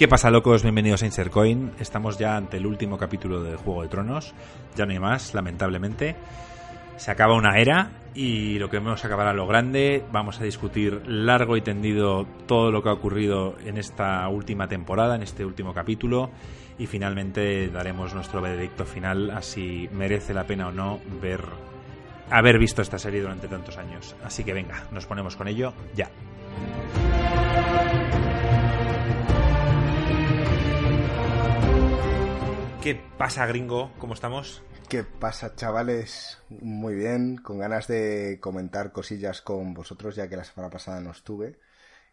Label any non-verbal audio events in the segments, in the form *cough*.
¿Qué pasa, locos? Bienvenidos a Insercoin. Estamos ya ante el último capítulo de Juego de Tronos. Ya no hay más, lamentablemente. Se acaba una era y lo que vamos a acabar a lo grande. Vamos a discutir largo y tendido todo lo que ha ocurrido en esta última temporada, en este último capítulo. Y finalmente daremos nuestro veredicto final a si merece la pena o no ver haber visto esta serie durante tantos años. Así que venga, nos ponemos con ello ya. ¿Qué pasa, gringo? ¿Cómo estamos? ¿Qué pasa, chavales? Muy bien, con ganas de comentar cosillas con vosotros, ya que la semana pasada no estuve.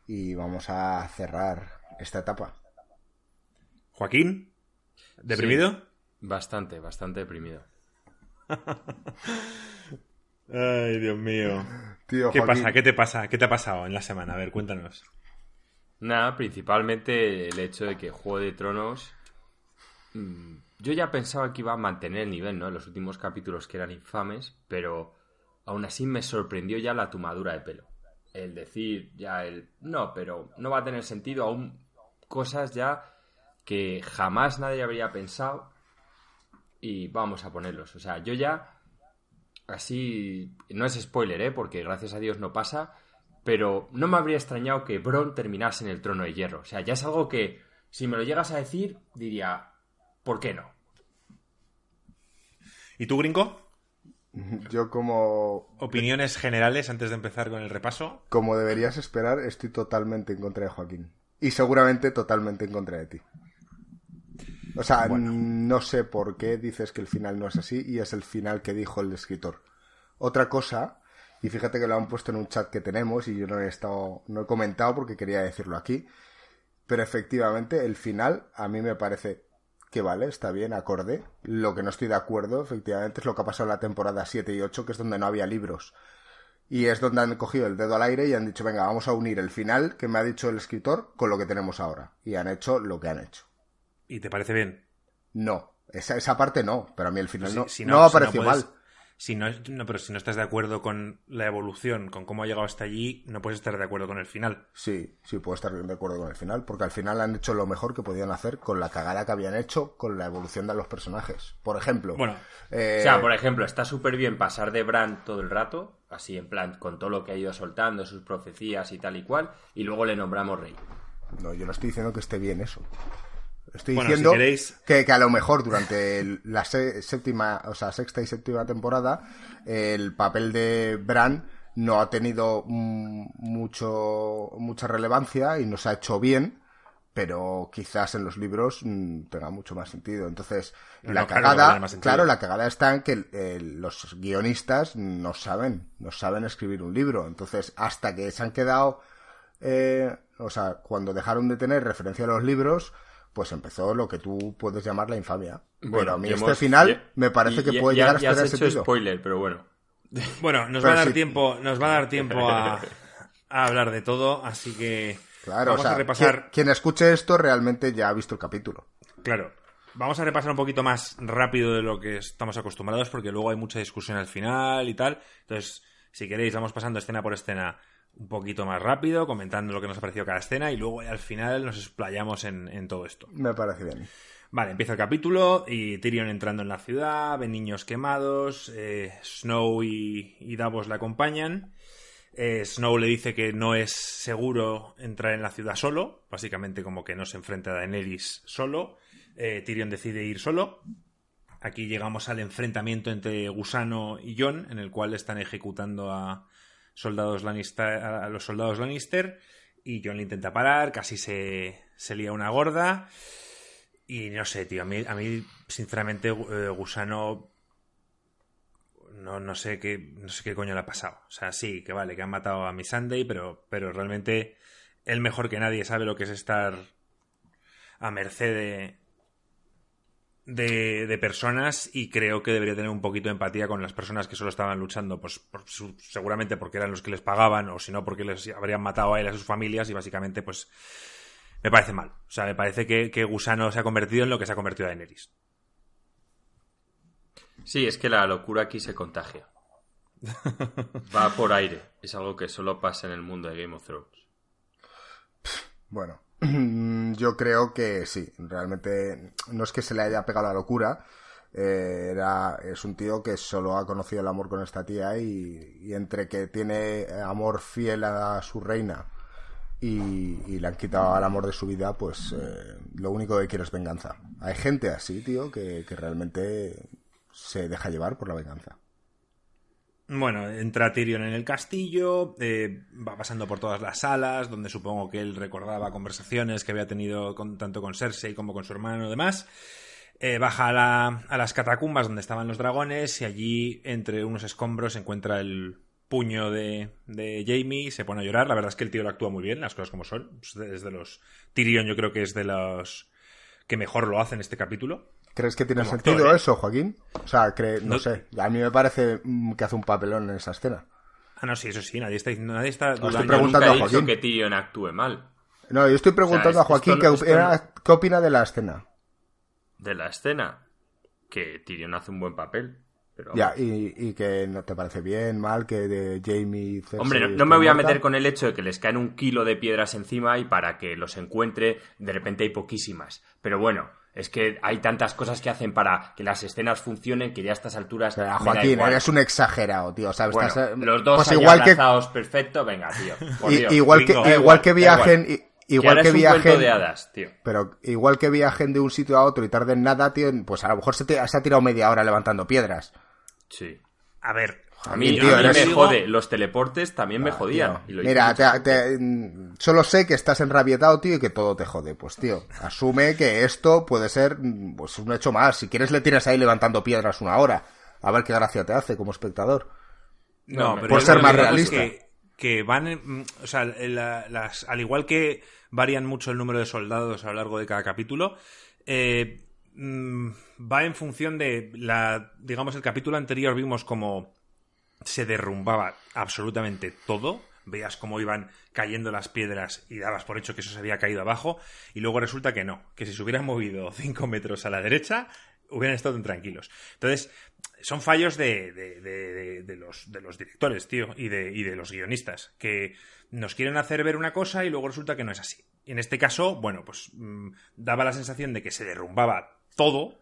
Y vamos a cerrar esta etapa. Joaquín, ¿deprimido? Sí, bastante, bastante deprimido. *laughs* Ay, Dios mío. Tío, ¿Qué pasa? ¿Qué te pasa? ¿Qué te ha pasado en la semana? A ver, cuéntanos. Nada, principalmente el hecho de que Juego de Tronos yo ya pensaba que iba a mantener el nivel, ¿no? En los últimos capítulos que eran infames, pero aún así me sorprendió ya la tumadura de pelo. El decir ya el... No, pero no va a tener sentido aún cosas ya que jamás nadie habría pensado y vamos a ponerlos. O sea, yo ya... Así... No es spoiler, ¿eh? Porque gracias a Dios no pasa, pero no me habría extrañado que Bron terminase en el trono de hierro. O sea, ya es algo que si me lo llegas a decir, diría, ¿por qué no? ¿Y tú, Gringo? *laughs* Yo como... Opiniones generales antes de empezar con el repaso. Como deberías esperar, estoy totalmente en contra de Joaquín. Y seguramente totalmente en contra de ti. O sea, no sé por qué dices que el final no es así y es el final que dijo el escritor. Otra cosa, y fíjate que lo han puesto en un chat que tenemos y yo no he estado, no he comentado porque quería decirlo aquí, pero efectivamente el final a mí me parece que vale, está bien, acorde. Lo que no estoy de acuerdo, efectivamente, es lo que ha pasado en la temporada 7 y 8, que es donde no había libros. Y es donde han cogido el dedo al aire y han dicho, venga, vamos a unir el final que me ha dicho el escritor con lo que tenemos ahora. Y han hecho lo que han hecho. ¿Y te parece bien? No, esa, esa parte no, pero a mí el final no, no, no, ha parecido mal si no, no, pero si no estás de acuerdo con la evolución, con cómo ha llegado hasta allí, no puedes estar de acuerdo con el final. Sí, sí puedo estar de acuerdo con el final, porque al final han hecho lo mejor que podían hacer con la cagada que habían hecho con la evolución de los personajes. Por ejemplo. Bueno, eh, o sea, por ejemplo, está súper bien pasar de Bran todo el rato, así en plan, con todo lo que ha ido soltando, sus profecías y tal y cual, y luego le nombramos rey. No, yo no estoy diciendo que esté bien eso. Estoy diciendo que, a lo mejor durante la séptima, o sea, sexta y séptima temporada, el papel de Bran no ha tenido mucho, mucha relevancia y no se ha hecho bien, pero quizás en los libros mm, tenga mucho más sentido. Entonces, la cagada, claro, la cagada está en que los guionistas no saben, no saben escribir un libro. Entonces, hasta que se han quedado, eh, o sea, cuando dejaron de tener referencia a los libros, pues empezó lo que tú puedes llamar la infamia. Bueno, a mí este final me parece que puede llegar a ser ese spoiler, pero bueno. *laughs* Bueno, nos va a dar tiempo, nos va a dar tiempo *laughs* a, hablar de todo, así que claro, vamos a repasar. Quien, escuche esto realmente ya ha visto el capítulo. Claro. Vamos a repasar un poquito más rápido de lo que estamos acostumbrados, porque luego hay mucha discusión al final y tal. Entonces, si queréis, vamos pasando escena por escena un poquito más rápido, comentando lo que nos ha parecido cada escena y luego al final nos explayamos en, todo esto. Me parece bien. Vale, empieza el capítulo y Tyrion entrando en la ciudad, ve niños quemados, eh, Snow y, Davos le acompañan. Eh, Snow le dice que no es seguro entrar en la ciudad solo, básicamente como que no se enfrenta a Daenerys solo. Eh, Tyrion decide ir solo. Aquí llegamos al enfrentamiento entre Gusano y Jon, en el cual están ejecutando a, soldados Lannister, los soldados Lannister y John le intenta parar, casi se, se lía una gorda. Y no sé, tío, a mí, a mí sinceramente, eh, Gusano no, no, sé qué, no sé qué coño le ha pasado. O sea, sí, que vale, que han matado a mi Sunday, pero, pero realmente él mejor que nadie sabe lo que es estar a merced de, de, personas y creo que debería tener un poquito de empatía con las personas que solo estaban luchando, pues seguramente porque eran los que les pagaban o si no porque les habrían matado a él y a sus familias y básicamente pues me parece mal. O sea, me parece que, que Gusano se ha convertido en lo que se ha convertido a Daenerys. Sí, es que la locura aquí se contagia. *laughs* Va por aire. Es algo que solo pasa en el mundo de Game of Thrones. Bueno, Yo creo que sí, realmente no es que se le haya pegado la locura, eh, era, es un tío que solo ha conocido el amor con esta tía y, entre que tiene amor fiel a su reina y, le han quitado el amor de su vida, pues eh, lo único que quiere es venganza. Hay gente así, tío, que, que realmente se deja llevar por la venganza. Bueno, entra Tyrion en el castillo, eh, va pasando por todas las salas, donde supongo que él recordaba conversaciones que había tenido con, tanto con Cersei como con su hermano y demás. Eh, baja a, las catacumbas donde estaban los dragones y allí, entre unos escombros, encuentra el puño de, de Jamie y se pone a llorar. La verdad es que el tío lo actúa muy bien, las cosas como son. Es de los... Tyrion yo creo que es de los que mejor lo hace en este capítulo. ¿Crees que tiene sentido ¿eh? eso, Joaquín? O sea, no, sé. A mí me parece mm, que hace un papelón en esa escena. Ah, no, sí, eso sí. Nadie está, nadie está Estoy preguntando a Joaquín. que Tyrion actúe mal. No, yo estoy preguntando a Joaquín qué, opina de la escena. ¿De la escena? Que Tyrion hace un buen papel. Ya, y, que no te parece bien, mal, que de Jamie... Hombre, no, me voy a meter con el hecho de que les caen un kilo de piedras encima y para que los encuentre, de repente hay poquísimas. Pero bueno, es que hay tantas cosas que hacen para que las escenas funcionen que ya a estas alturas. Joaquín, eres un exagerado, tío. Eh, los dos pues igual que... perfecto, venga, tío. igual, que, igual que viajen. Igual que, viajen. De hadas, tío. Pero igual que viajen de un sitio a otro y tarden nada, tío, pues a lo mejor se, se ha tirado media hora levantando piedras. Sí. A ver, a mí, me jode. Los teleportes también me ah, jodían. Mira, mm, solo sé que estás enrabietado, tío, y que todo te jode. Pues, tío, asume que esto puede ser mm, pues, un hecho más. Si quieres, le tienes ahí levantando piedras una hora. A ver qué gracia te hace como espectador. No, pero por ser más realista. Que, van, mm, o sea, las, al igual que varían mucho el número de soldados a lo largo de cada capítulo, eh, va en función de la, digamos, el capítulo anterior vimos como se derrumbaba absolutamente todo. Veías cómo iban cayendo las piedras y dabas por hecho que eso se había caído abajo. Y luego resulta que no, que si se hubieran movido *laughs* 5 metros a la derecha, hubieran estado tranquilos. Entonces, son fallos de, de, los, de los directores, tío, y de, y de los guionistas, que nos quieren hacer ver una cosa y luego resulta que no es así. En este caso, bueno, pues mm, daba la sensación de que se derrumbaba todo,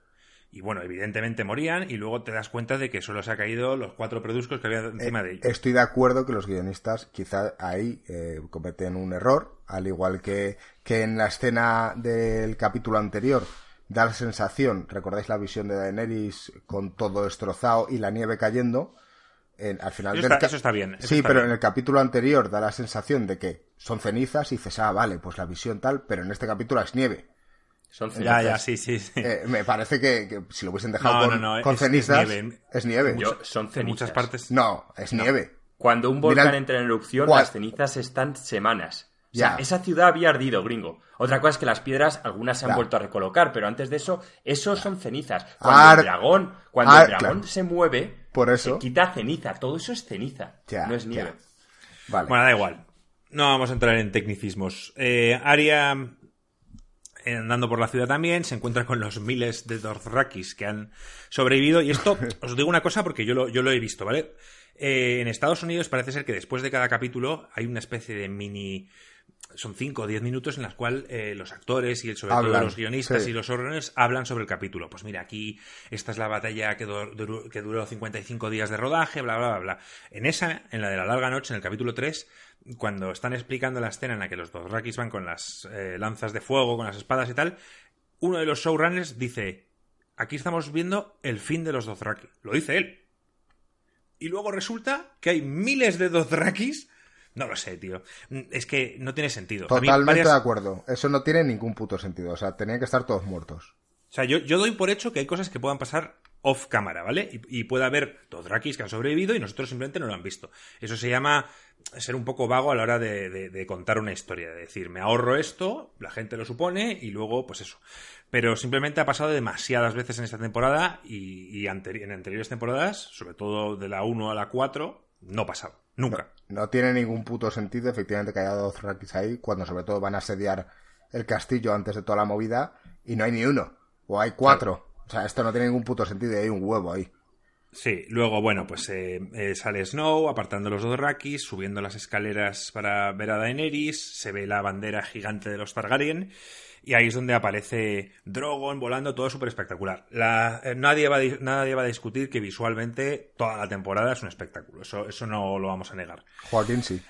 y bueno, evidentemente morían y luego te das cuenta de que solo se ha caído los cuatro produscos que había encima de ellos. Estoy de acuerdo que los guionistas quizá ahí eh, cometen un error, al igual que, que en la escena del capítulo anterior da la sensación, recordáis la visión de Daenerys con todo destrozado y la nieve cayendo, al final eso, está, eso está bien. sí, pero en el capítulo anterior da la sensación de que son cenizas y dices, ah, vale, pues la visión tal, pero en este capítulo es nieve. Son cenizas. Ya, ya, sí, sí. Eh, me parece que, si lo hubiesen dejado con, cenizas, es nieve. son cenizas. En muchas partes. No, es nieve. Cuando un volcán entra en erupción, las cenizas están semanas. O sea, esa ciudad había ardido, gringo. Otra cosa es que las piedras, algunas se han vuelto a recolocar, pero antes de eso, esos son cenizas. Cuando el dragón, cuando el dragón se mueve, Por eso... se quita ceniza. Todo eso es ceniza, no es nieve. Vale. Bueno, da igual. No vamos a entrar en tecnicismos. Eh, Aria andando por la ciudad también, se encuentra con los miles de Dothrakis que han sobrevivido. Y esto, *laughs* os digo una cosa porque yo lo, yo lo he visto, ¿vale? Eh, en Estados Unidos parece ser que después de cada capítulo hay una especie de mini son 5 o 10 minutos en las cuales eh, los actores y sobre todo los guionistas y los órdenes hablan sobre el capítulo. Pues mira, aquí esta es la batalla que, duró, que duró 55 días de rodaje, bla, bla, bla, bla. En esa, en la de la larga noche, en el capítulo 3, cuando están explicando la escena en la que los dos Rakis van con las eh, lanzas de fuego, con las espadas y tal, uno de los showrunners dice, aquí estamos viendo el fin de los Dothraki. Lo dice él. Y luego resulta que hay miles de Dothrakis. No lo sé, tío. Es que no tiene sentido. Totalmente de acuerdo. Eso no tiene ningún puto sentido. O sea, tenían que estar todos muertos. O sea, yo, yo doy por hecho que hay cosas que puedan pasar off cámara, ¿vale? Y, puede haber Dothrakis que han sobrevivido y nosotros simplemente no lo han visto. Eso se llama ser un poco vago a la hora de, contar una historia. De decir, me ahorro esto, la gente lo supone y luego, pues eso. Pero simplemente ha pasado demasiadas veces en esta temporada y, en anteriores temporadas, sobre todo de la 1 a la 4, no ha pasado. Nunca. No, tiene ningún puto sentido, efectivamente, que haya dos Rakis ahí, cuando sobre todo van a asediar el castillo antes de toda la movida y no hay ni uno. O hay cuatro. O sea, esto no tiene ningún puto sentido y hay un huevo ahí. Sí, luego, bueno, pues eh, eh, sale Snow apartando los Dothraki, subiendo las escaleras para ver a Daenerys, se ve la bandera gigante de los Targaryen y ahí es donde aparece Drogon volando, todo súper espectacular. Eh, nadie, va a, nadie va a discutir que visualmente toda la temporada es un espectáculo, eso, eso no lo vamos a negar. Joaquín sí.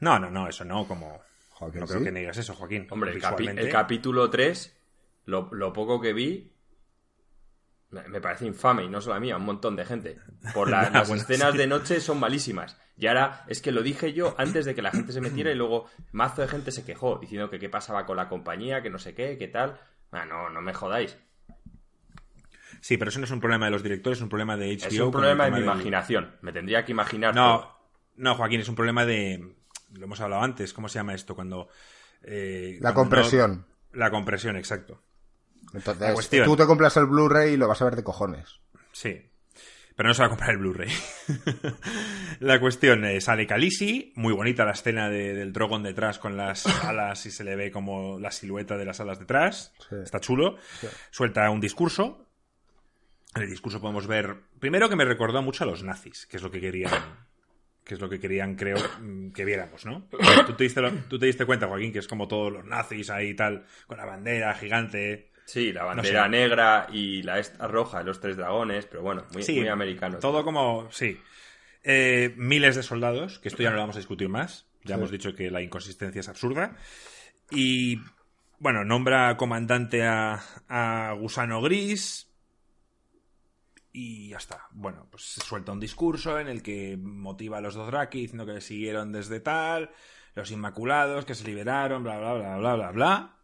No, no, no, eso no, como... no creo que negas eso, Joaquín. Hombre, el, capítulo 3, lo, lo poco que vi, me parece infame, y no solo a mí, a un montón de gente. Por *laughs* las escenas de noche son malísimas. Y ahora es que lo dije yo antes de que la gente se metiera y luego mazo de gente se quejó diciendo que qué pasaba con la compañía, que no sé qué, qué tal. no, no me jodáis. Sí, pero eso no es un problema de los directores, es un problema de HBO. Es un problema de mi imaginación. Me tendría que imaginar. No, no, Joaquín, es un problema de. Lo hemos hablado antes. ¿Cómo se llama esto? Cuando. Eh, la compresión. La compresión, exacto. Entonces, tú te compras el Blu-ray y lo vas a ver de cojones. Sí. Pero no se va a comprar el Blu-ray. *laughs* la cuestión es, sale Khaleesi, muy bonita la escena del Drogon detrás con las *coughs* alas y se le ve como la silueta de las alas detrás. Está chulo. Suelta un discurso. En el discurso podemos ver, primero que me recordó mucho a los nazis, que es lo que querían que es lo que querían, creo, que viéramos, ¿no? *coughs* ¿Tú te, diste, tú te diste cuenta, Joaquín, que es como todos los nazis ahí tal, con la bandera gigante, Sí, la bandera negra y la esta roja, los tres dragones, pero bueno, muy, muy americano. Todo como, sí. Eh, miles de soldados, que esto ya no lo vamos a discutir más. Ya hemos dicho que la inconsistencia es absurda. Y, bueno, nombra comandante a, Gusano Gris. Y ya está. Bueno, pues suelta un discurso en el que motiva a los dos Dothraki diciendo que siguieron desde tal, los Inmaculados, que se liberaron, bla, bla, bla, bla, bla, bla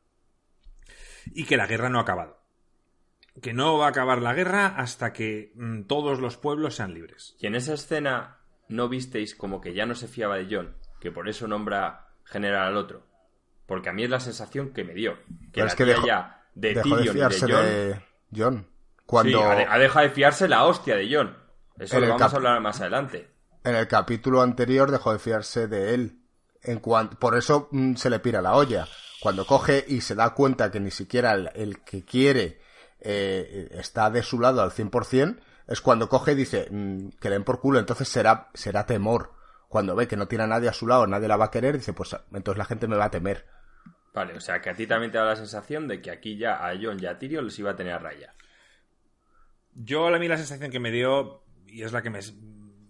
y que la guerra no ha acabado. Que no va a acabar la guerra hasta que mm, todos los pueblos sean libres. Y en esa escena no visteis como que ya no se fiaba de John, que por eso nombra general al otro. Porque a mí es la sensación que me dio. Que la que ya de Tyrion de fiarse y de John. Cuando... ha, dejado de fiarse la hostia de John. Eso lo vamos a hablar más adelante. En el capítulo anterior dejó de fiarse de él. En Por eso mm, se le pira la olla cuando coge y se da cuenta que ni siquiera el, que quiere eh, está de su lado al 100%, es cuando coge y dice mm, que le den por culo, entonces será, será temor. Cuando ve que no tiene a nadie a su lado, nadie la va a querer, dice, pues entonces la gente me va a temer. Vale, o sea que a ti también te da la sensación de que aquí ya a John y a Tyrion les iba a tener a raya. Yo a mí la sensación que me dio, y es la que me,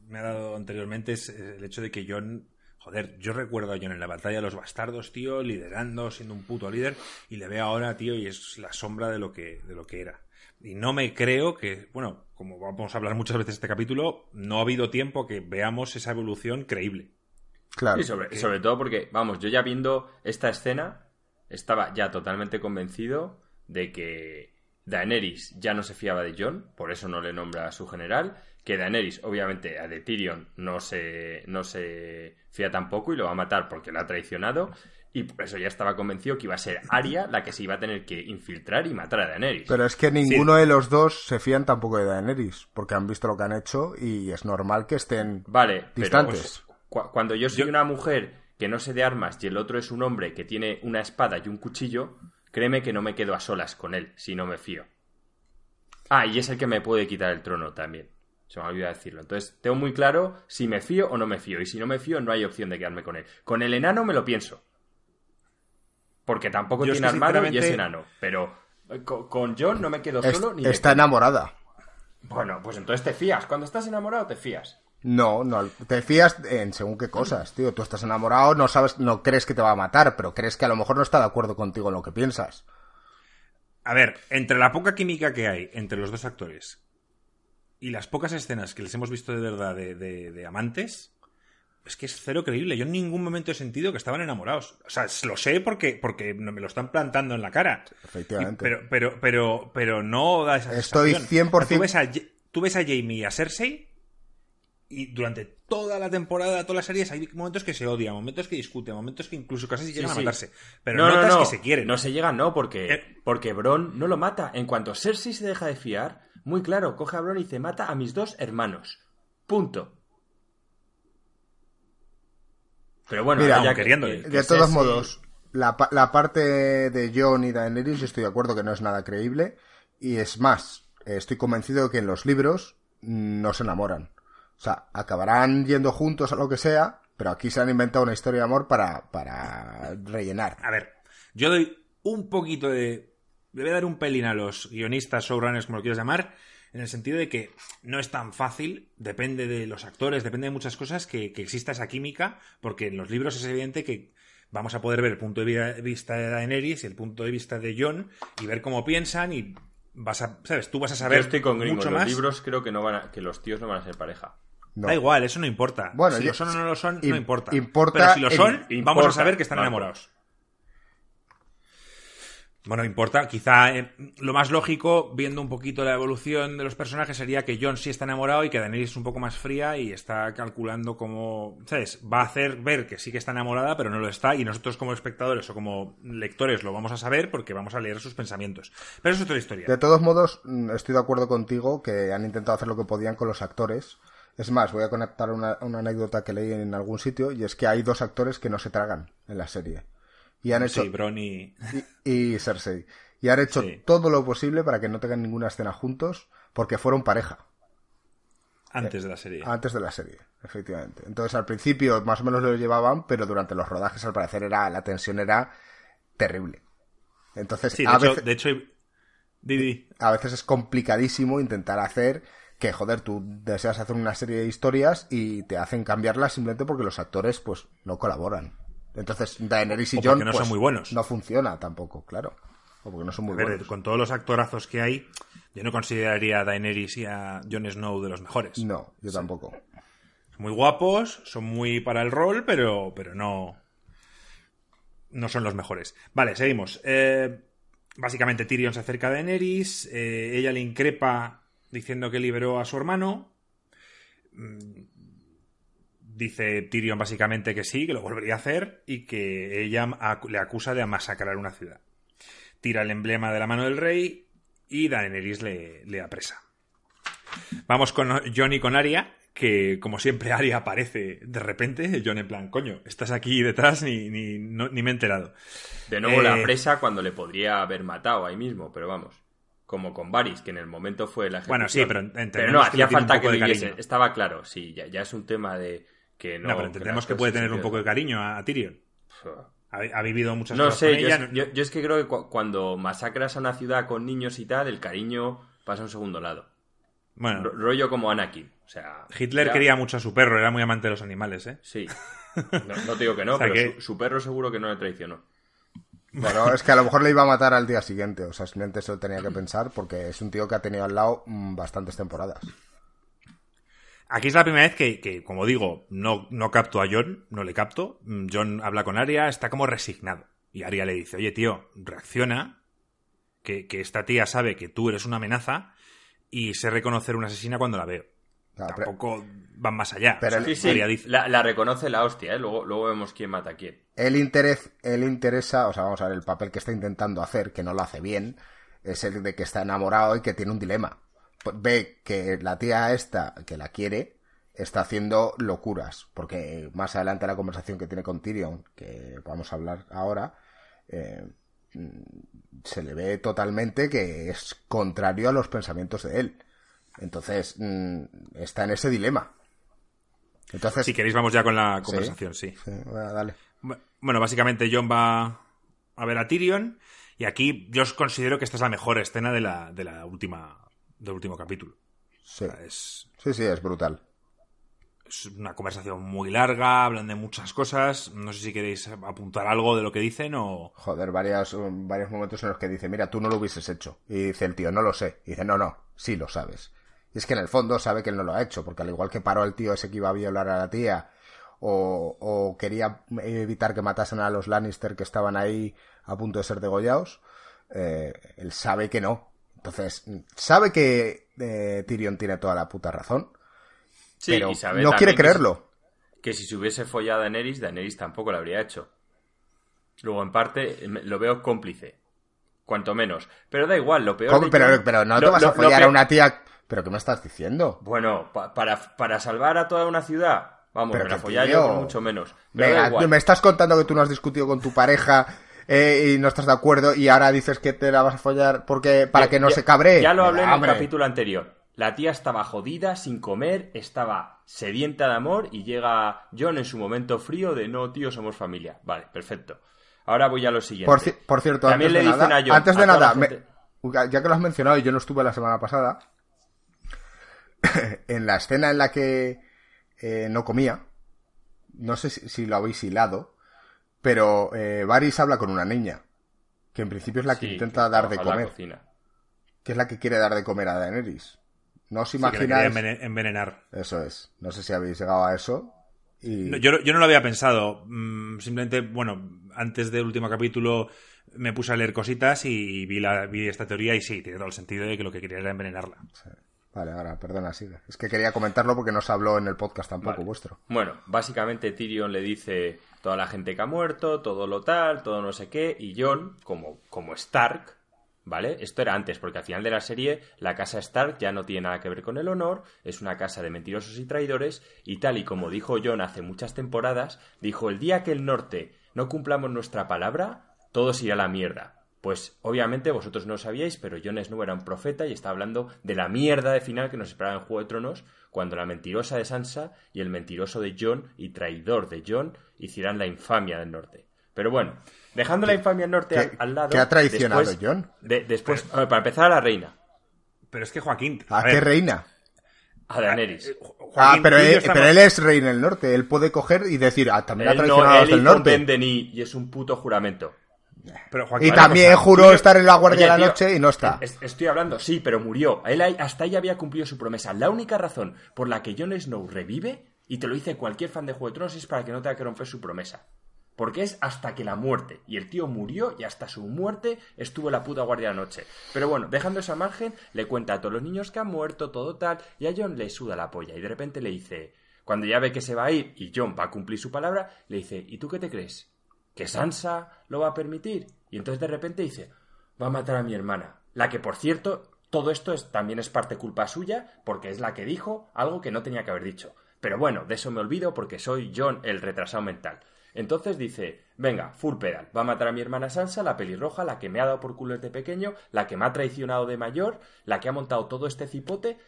me ha dado anteriormente, es el hecho de que John Joder, yo recuerdo a John en la batalla de los bastardos, tío, liderando, siendo un puto líder, y le veo ahora, tío, y es la sombra de lo que, de lo que era. Y no me creo que, bueno, como vamos a hablar muchas veces este capítulo, no ha habido tiempo que veamos esa evolución creíble. Claro. Y sobre, sobre todo porque, vamos, yo ya viendo esta escena, estaba ya totalmente convencido de que Daenerys ya no se fiaba de John, por eso no le nombra a su general, que Daenerys, obviamente, a de Tyrion no se, no se fía tampoco y lo va a matar porque lo ha traicionado. Y por eso ya estaba convencido que iba a ser Arya la que se iba a tener que infiltrar y matar a Daenerys. Pero es que ninguno de los dos se fían tampoco de Daenerys, porque han visto lo que han hecho y es normal que estén vale, distantes. Pues, cuando yo soy una mujer que no sé de armas y el otro es un hombre que tiene una espada y un cuchillo, créeme que no me quedo a solas con él si no me fío. Ah, y es el que me puede quitar el trono también. Se me ha olvidado decirlo. Entonces, tengo muy claro si me fío o no me fío. Y si no me fío, no hay opción de quedarme con él. Con el enano me lo pienso. Porque tampoco tiene armado y es enano. Pero eh, con, John no me quedo solo ni. Está enamorada. Bueno, pues entonces te fías. Cuando estás enamorado, te fías. No, no, te fías en según qué cosas, tío. Tú estás enamorado, no sabes, no crees que te va a matar, pero crees que a lo mejor no está de acuerdo contigo en lo que piensas. A ver, entre la poca química que hay entre los dos actores y las pocas escenas que les hemos visto de verdad de, amantes, es que es cero creíble. Yo en ningún momento he sentido que estaban enamorados. O sea, lo sé porque, porque me lo están plantando en la cara. Efectivamente. pero, pero, pero, pero no da esa Estoy 100%... Tú ves, a, tú ves a Jamie y a Cersei y durante toda la temporada, todas las series, hay momentos que se odian, momentos que discuten, momentos que incluso casi llegan a matarse. Pero no, notas que se quieren. No se llegan, no, porque, eh. porque Bron no lo mata. En cuanto Cersei se deja de fiar, muy claro, coge a Bron y dice, mata a mis dos hermanos. Punto. Pero bueno, ya queriendo. de todos modos, la, la, parte de John y Daenerys, estoy de acuerdo que no es nada creíble. Y es más, estoy convencido de que en los libros no se enamoran. O sea, acabarán yendo juntos a lo que sea, pero aquí se han inventado una historia de amor para, para rellenar. A ver, yo doy un poquito de... Le voy a dar un pelín a los guionistas, showrunners, como lo quieras llamar, en el sentido de que no es tan fácil, depende de los actores, depende de muchas cosas, que, que exista esa química, porque en los libros es evidente que vamos a poder ver el punto de vista de Daenerys y el punto de vista de Jon y ver cómo piensan y vas a, ¿sabes? Tú vas a saber Yo estoy con mucho más. Los libros creo que no van a, que los tíos no van a ser pareja. Da igual, eso no importa. Bueno, si lo son o no lo son, no importa. Pero si lo son, vamos a saber que están enamorados. Bueno, importa, quizá eh, lo más lógico, viendo un poquito la evolución de los personajes, sería que John sí está enamorado y que Daenerys es un poco más fría y está calculando cómo, ¿sabes? Va a hacer ver que sí que está enamorada, pero no lo está, y nosotros como espectadores o como lectores lo vamos a saber porque vamos a leer sus pensamientos. Pero eso es otra historia. De todos modos, mm, estoy de acuerdo contigo que han intentado hacer lo que podían con los actores. Es más, voy a conectar una, una anécdota que leí en algún sitio, y es que hay dos actores que no se tragan en la serie. Y han hecho. y... Cersei. Y han hecho todo lo posible para que no tengan ninguna escena juntos, porque fueron pareja. Antes de la serie. Antes de la serie, efectivamente. Entonces al principio más o menos lo llevaban, pero durante los rodajes al parecer era la tensión era terrible. Entonces, de, a hecho, veces, de hecho, a veces es complicadísimo intentar hacer que, joder, tú deseas hacer una serie de historias y te hacen cambiarlas simplemente porque los actores pues no colaboran. Entonces, Daenerys y Jon no son pues, muy buenos. No funciona tampoco, claro. O porque no son muy buenos. Con todos los actorazos que hay, yo no consideraría a Daenerys y a Jon Snow de los mejores. No, yo tampoco. Son muy guapos, son muy para el rol, pero, pero no. No son los mejores. Vale, seguimos. Eh, básicamente Tyrion se acerca a Daenerys. Eh, ella le increpa diciendo que liberó a su hermano. Dice Tyrion básicamente que sí, que lo volvería a hacer y que ella le acusa de masacrar una ciudad. Tira el emblema de la mano del rey y Daenerys le, le apresa. Vamos con Jon y con Arya, que como siempre Arya aparece de repente, Jon en plan, coño, estás aquí detrás ni, ni, ni me he enterado. De nuevo la eh, apresa cuando le podría haber matado ahí mismo, pero vamos. Como con Varys, que en el momento fue la ejecución. Bueno, sí, pero, pero no, hacía falta que viviese. Estaba claro, sí, ya es un tema de no, pero entendemos que, puede tener un poco de cariño a, Tyrion. Ha, vivido muchas no cosas sé, con ella. Yo, yo, es que creo que cuando masacras a una ciudad con niños y tal, el cariño pasa a un segundo lado. Bueno. rollo como Anakin. O sea, Hitler quería mucho a su perro, era muy amante de los animales, ¿eh? Sí. *laughs* No, te digo que no, pero su, perro seguro que no le traicionó. Bueno, es que a lo mejor le iba a matar al día siguiente, o sea, simplemente eso tenía que pensar, porque es un tío que ha tenido al lado mm, bastantes temporadas. Aquí es la primera vez que, como digo, no, no capto a John, no le capto. Mm, John habla con Aria, está como resignado. Y Aria le dice, oye tío, reacciona, que, esta tía sabe que tú eres una amenaza y sé reconocer una asesina cuando la veo. Tampoco van más allá. Pero La, reconoce la hostia, ¿eh? luego, luego vemos quién mata a quién. El interés, él interesa, o sea, vamos a ver, el papel que está intentando hacer, que no lo hace bien, es el de que está enamorado y que tiene un dilema ve que la tía esta, que la quiere, está haciendo locuras. Porque más adelante la conversación que tiene con Tyrion, que vamos a hablar ahora, eh, se le ve totalmente que es contrario a los pensamientos de él. Entonces, mm, está en ese dilema. Entonces, si queréis, vamos ya con la conversación, sí. Bueno, básicamente John va a ver a Tyrion. Y aquí yo os considero que esta es la mejor escena de la, de la última del último capítulo. Sí. sí, sí, es brutal. Es una conversación muy larga, hablan de muchas cosas. No sé si queréis apuntar algo de lo que dicen o. Joder, varios, varios momentos en los que dice, mira, tú no lo hubieses hecho. Y dice el tío, no lo sé. Y dice, no, no, sí lo sabes. Y es que en el fondo sabe que él no lo ha hecho, porque al igual que paró el tío ese que iba a violar a la tía, o, o quería evitar que matasen a los Lannister que estaban ahí a punto de ser degollados, eh, él sabe que no, entonces, sabe que eh, Tyrion tiene toda la puta razón. pero no quiere creerlo. Que si, se hubiese follado a Daenerys, Daenerys tampoco lo habría hecho. Luego, en parte, lo veo cómplice. Cuanto menos. Pero da igual, lo peor. Pero, no te vas a follar a una tía. ¿Pero qué me estás diciendo? Bueno, para, para salvar a toda una ciudad. Vamos, pero me la follar yo mucho menos. me estás contando que tú no has discutido con tu pareja eh, y no estás de acuerdo y ahora dices que te la vas a follar porque para que no se cabre. Ya lo hablé en el capítulo anterior. la tía estaba jodida, sin comer, estaba sedienta de amor y llega John en su momento frío de no, tío, somos familia. Vale, perfecto. Ahora voy a lo siguiente. Por, cierto, antes de nada, antes de nada ya que lo has mencionado y yo no estuve la semana pasada, *laughs* en la escena en la que eh, no comía, no sé si, lo habéis hilado, pero eh, Varys habla con una niña, que en principio es la que intenta dar de comer. Que es la que quiere dar de comer a Daenerys. No os imagináis. envenenar. Eso es. No sé si habéis llegado a eso. Y... yo, yo, no lo había pensado. Mm, simplemente, bueno, antes del último capítulo me puse a leer cositas y vi, la, vi esta teoría y sí, tiene todo el sentido de que lo que quería era envenenarla. Vale, ahora, perdona, sigue. Es que quería comentarlo porque no se habló en el podcast tampoco vuestro. Bueno, básicamente Tyrion le dice toda la gente que ha muerto, todo lo tal, todo no sé qué, y John, como, como Stark, ¿vale? Esto era antes, porque al final de la serie la casa Stark ya no tiene nada que ver con el honor, es una casa de mentirosos y traidores, y tal y como dijo John hace muchas temporadas, dijo, el día que el norte no cumplamos nuestra palabra, todo se irá a la mierda. Pues obviamente vosotros no lo sabíais, pero Jon Snow era un profeta y está hablando de la mierda de final que nos esperaba en Juego de Tronos, cuando la mentirosa de Sansa y el mentiroso de Jon y traidor de Jon hicieran la infamia del norte. Pero bueno, Dejando la infamia norte al, lado. ¿Qué ha traicionado John? después, para empezar, a la reina. Pero es que Joaquín. ¿A, qué reina? A Daenerys. Ah, ah pero, él, pero él es rey en el norte. Él puede coger y decir, ah, también ha traicionado al norte. y es un puto juramento. Y también juró estar en la guardia de la noche y no está. estoy hablando, sí, pero murió. Él hasta ahí había cumplido su promesa. La única razón por la que Jon Snow revive, y te lo dice cualquier fan de Juego de Tronos, es para que no tenga que romper su promesa. Porque es hasta que la muerte. Y el tío murió y hasta su muerte estuvo la puta guardia de noche. Pero bueno, dejando esa margen, le cuenta a todos los niños que han muerto, todo tal, y a John le suda la polla. Y de repente le dice, cuando ya ve que se va a ir y John va a cumplir su palabra, le dice, ¿y tú qué te crees? ¿Que Sansa lo va a permitir? Y entonces de repente dice, va a matar a mi hermana. La que, por cierto, todo esto es, también es parte culpa suya, porque es la que dijo algo que no tenía que haber dicho. Pero bueno, de eso me olvido porque soy John el retrasado mental. Entonces dice, venga, full pedal, va a matar a mi hermana Sansa, la pelirroja, la que me ha dado por culo de pequeño, la que me ha traicionado de mayor, la que ha montado todo este cipote.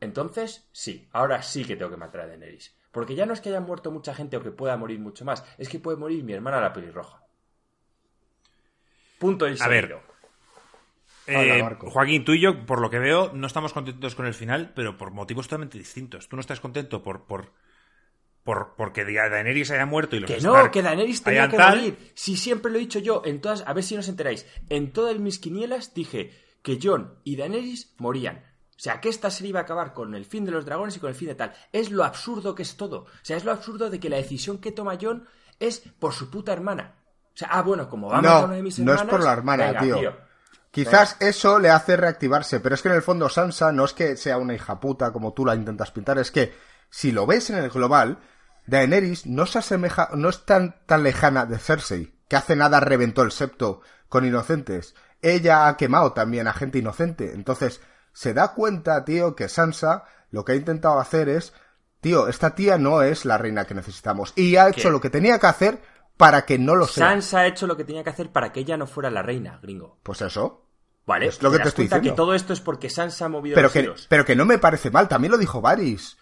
Entonces, sí, ahora sí que tengo que matar a Daenerys. Porque ya no es que haya muerto mucha gente o que pueda morir mucho más, es que puede morir mi hermana la pelirroja. Punto y A ver, eh, Joaquín, tú y yo, por lo que veo, no estamos contentos con el final, pero por motivos totalmente distintos. Tú no estás contento por, por por, porque Daenerys haya muerto y los Que no, que Daenerys tenía que morir. Si siempre lo he dicho yo, en todas, a ver si os enteráis, en todas mis quinielas dije que Jon y Daenerys morían. O sea, que esta serie iba a acabar con el fin de los dragones y con el fin de tal. Es lo absurdo que es todo. O sea, es lo absurdo de que la decisión que toma Jon es por su puta hermana. O sea, ah, bueno, como vamos a una de mis hermanas... No es por la hermana, tío. Quizás eso le hace reactivarse, pero es que en el fondo Sansa no es que sea una hija puta como tú la intentas pintar, es que si lo ves en el global, Daenerys no se asemeja, no es tan, tan lejana de Cersei, que hace nada reventó el septo con inocentes. Ella ha quemado también a gente inocente. Entonces, se da cuenta, tío, que Sansa lo que ha intentado hacer es, tío, esta tía no es la reina que necesitamos. Y ha hecho lo que tenía que hacer para que no lo sea. Sansa ha hecho lo que tenía que hacer para que ella no fuera la reina, gringo. Pues eso. Vale, es lo que te estoy diciendo. que todo esto es porque Sansa ha movido pero los que, Pero que no me parece mal, también lo dijo Varys.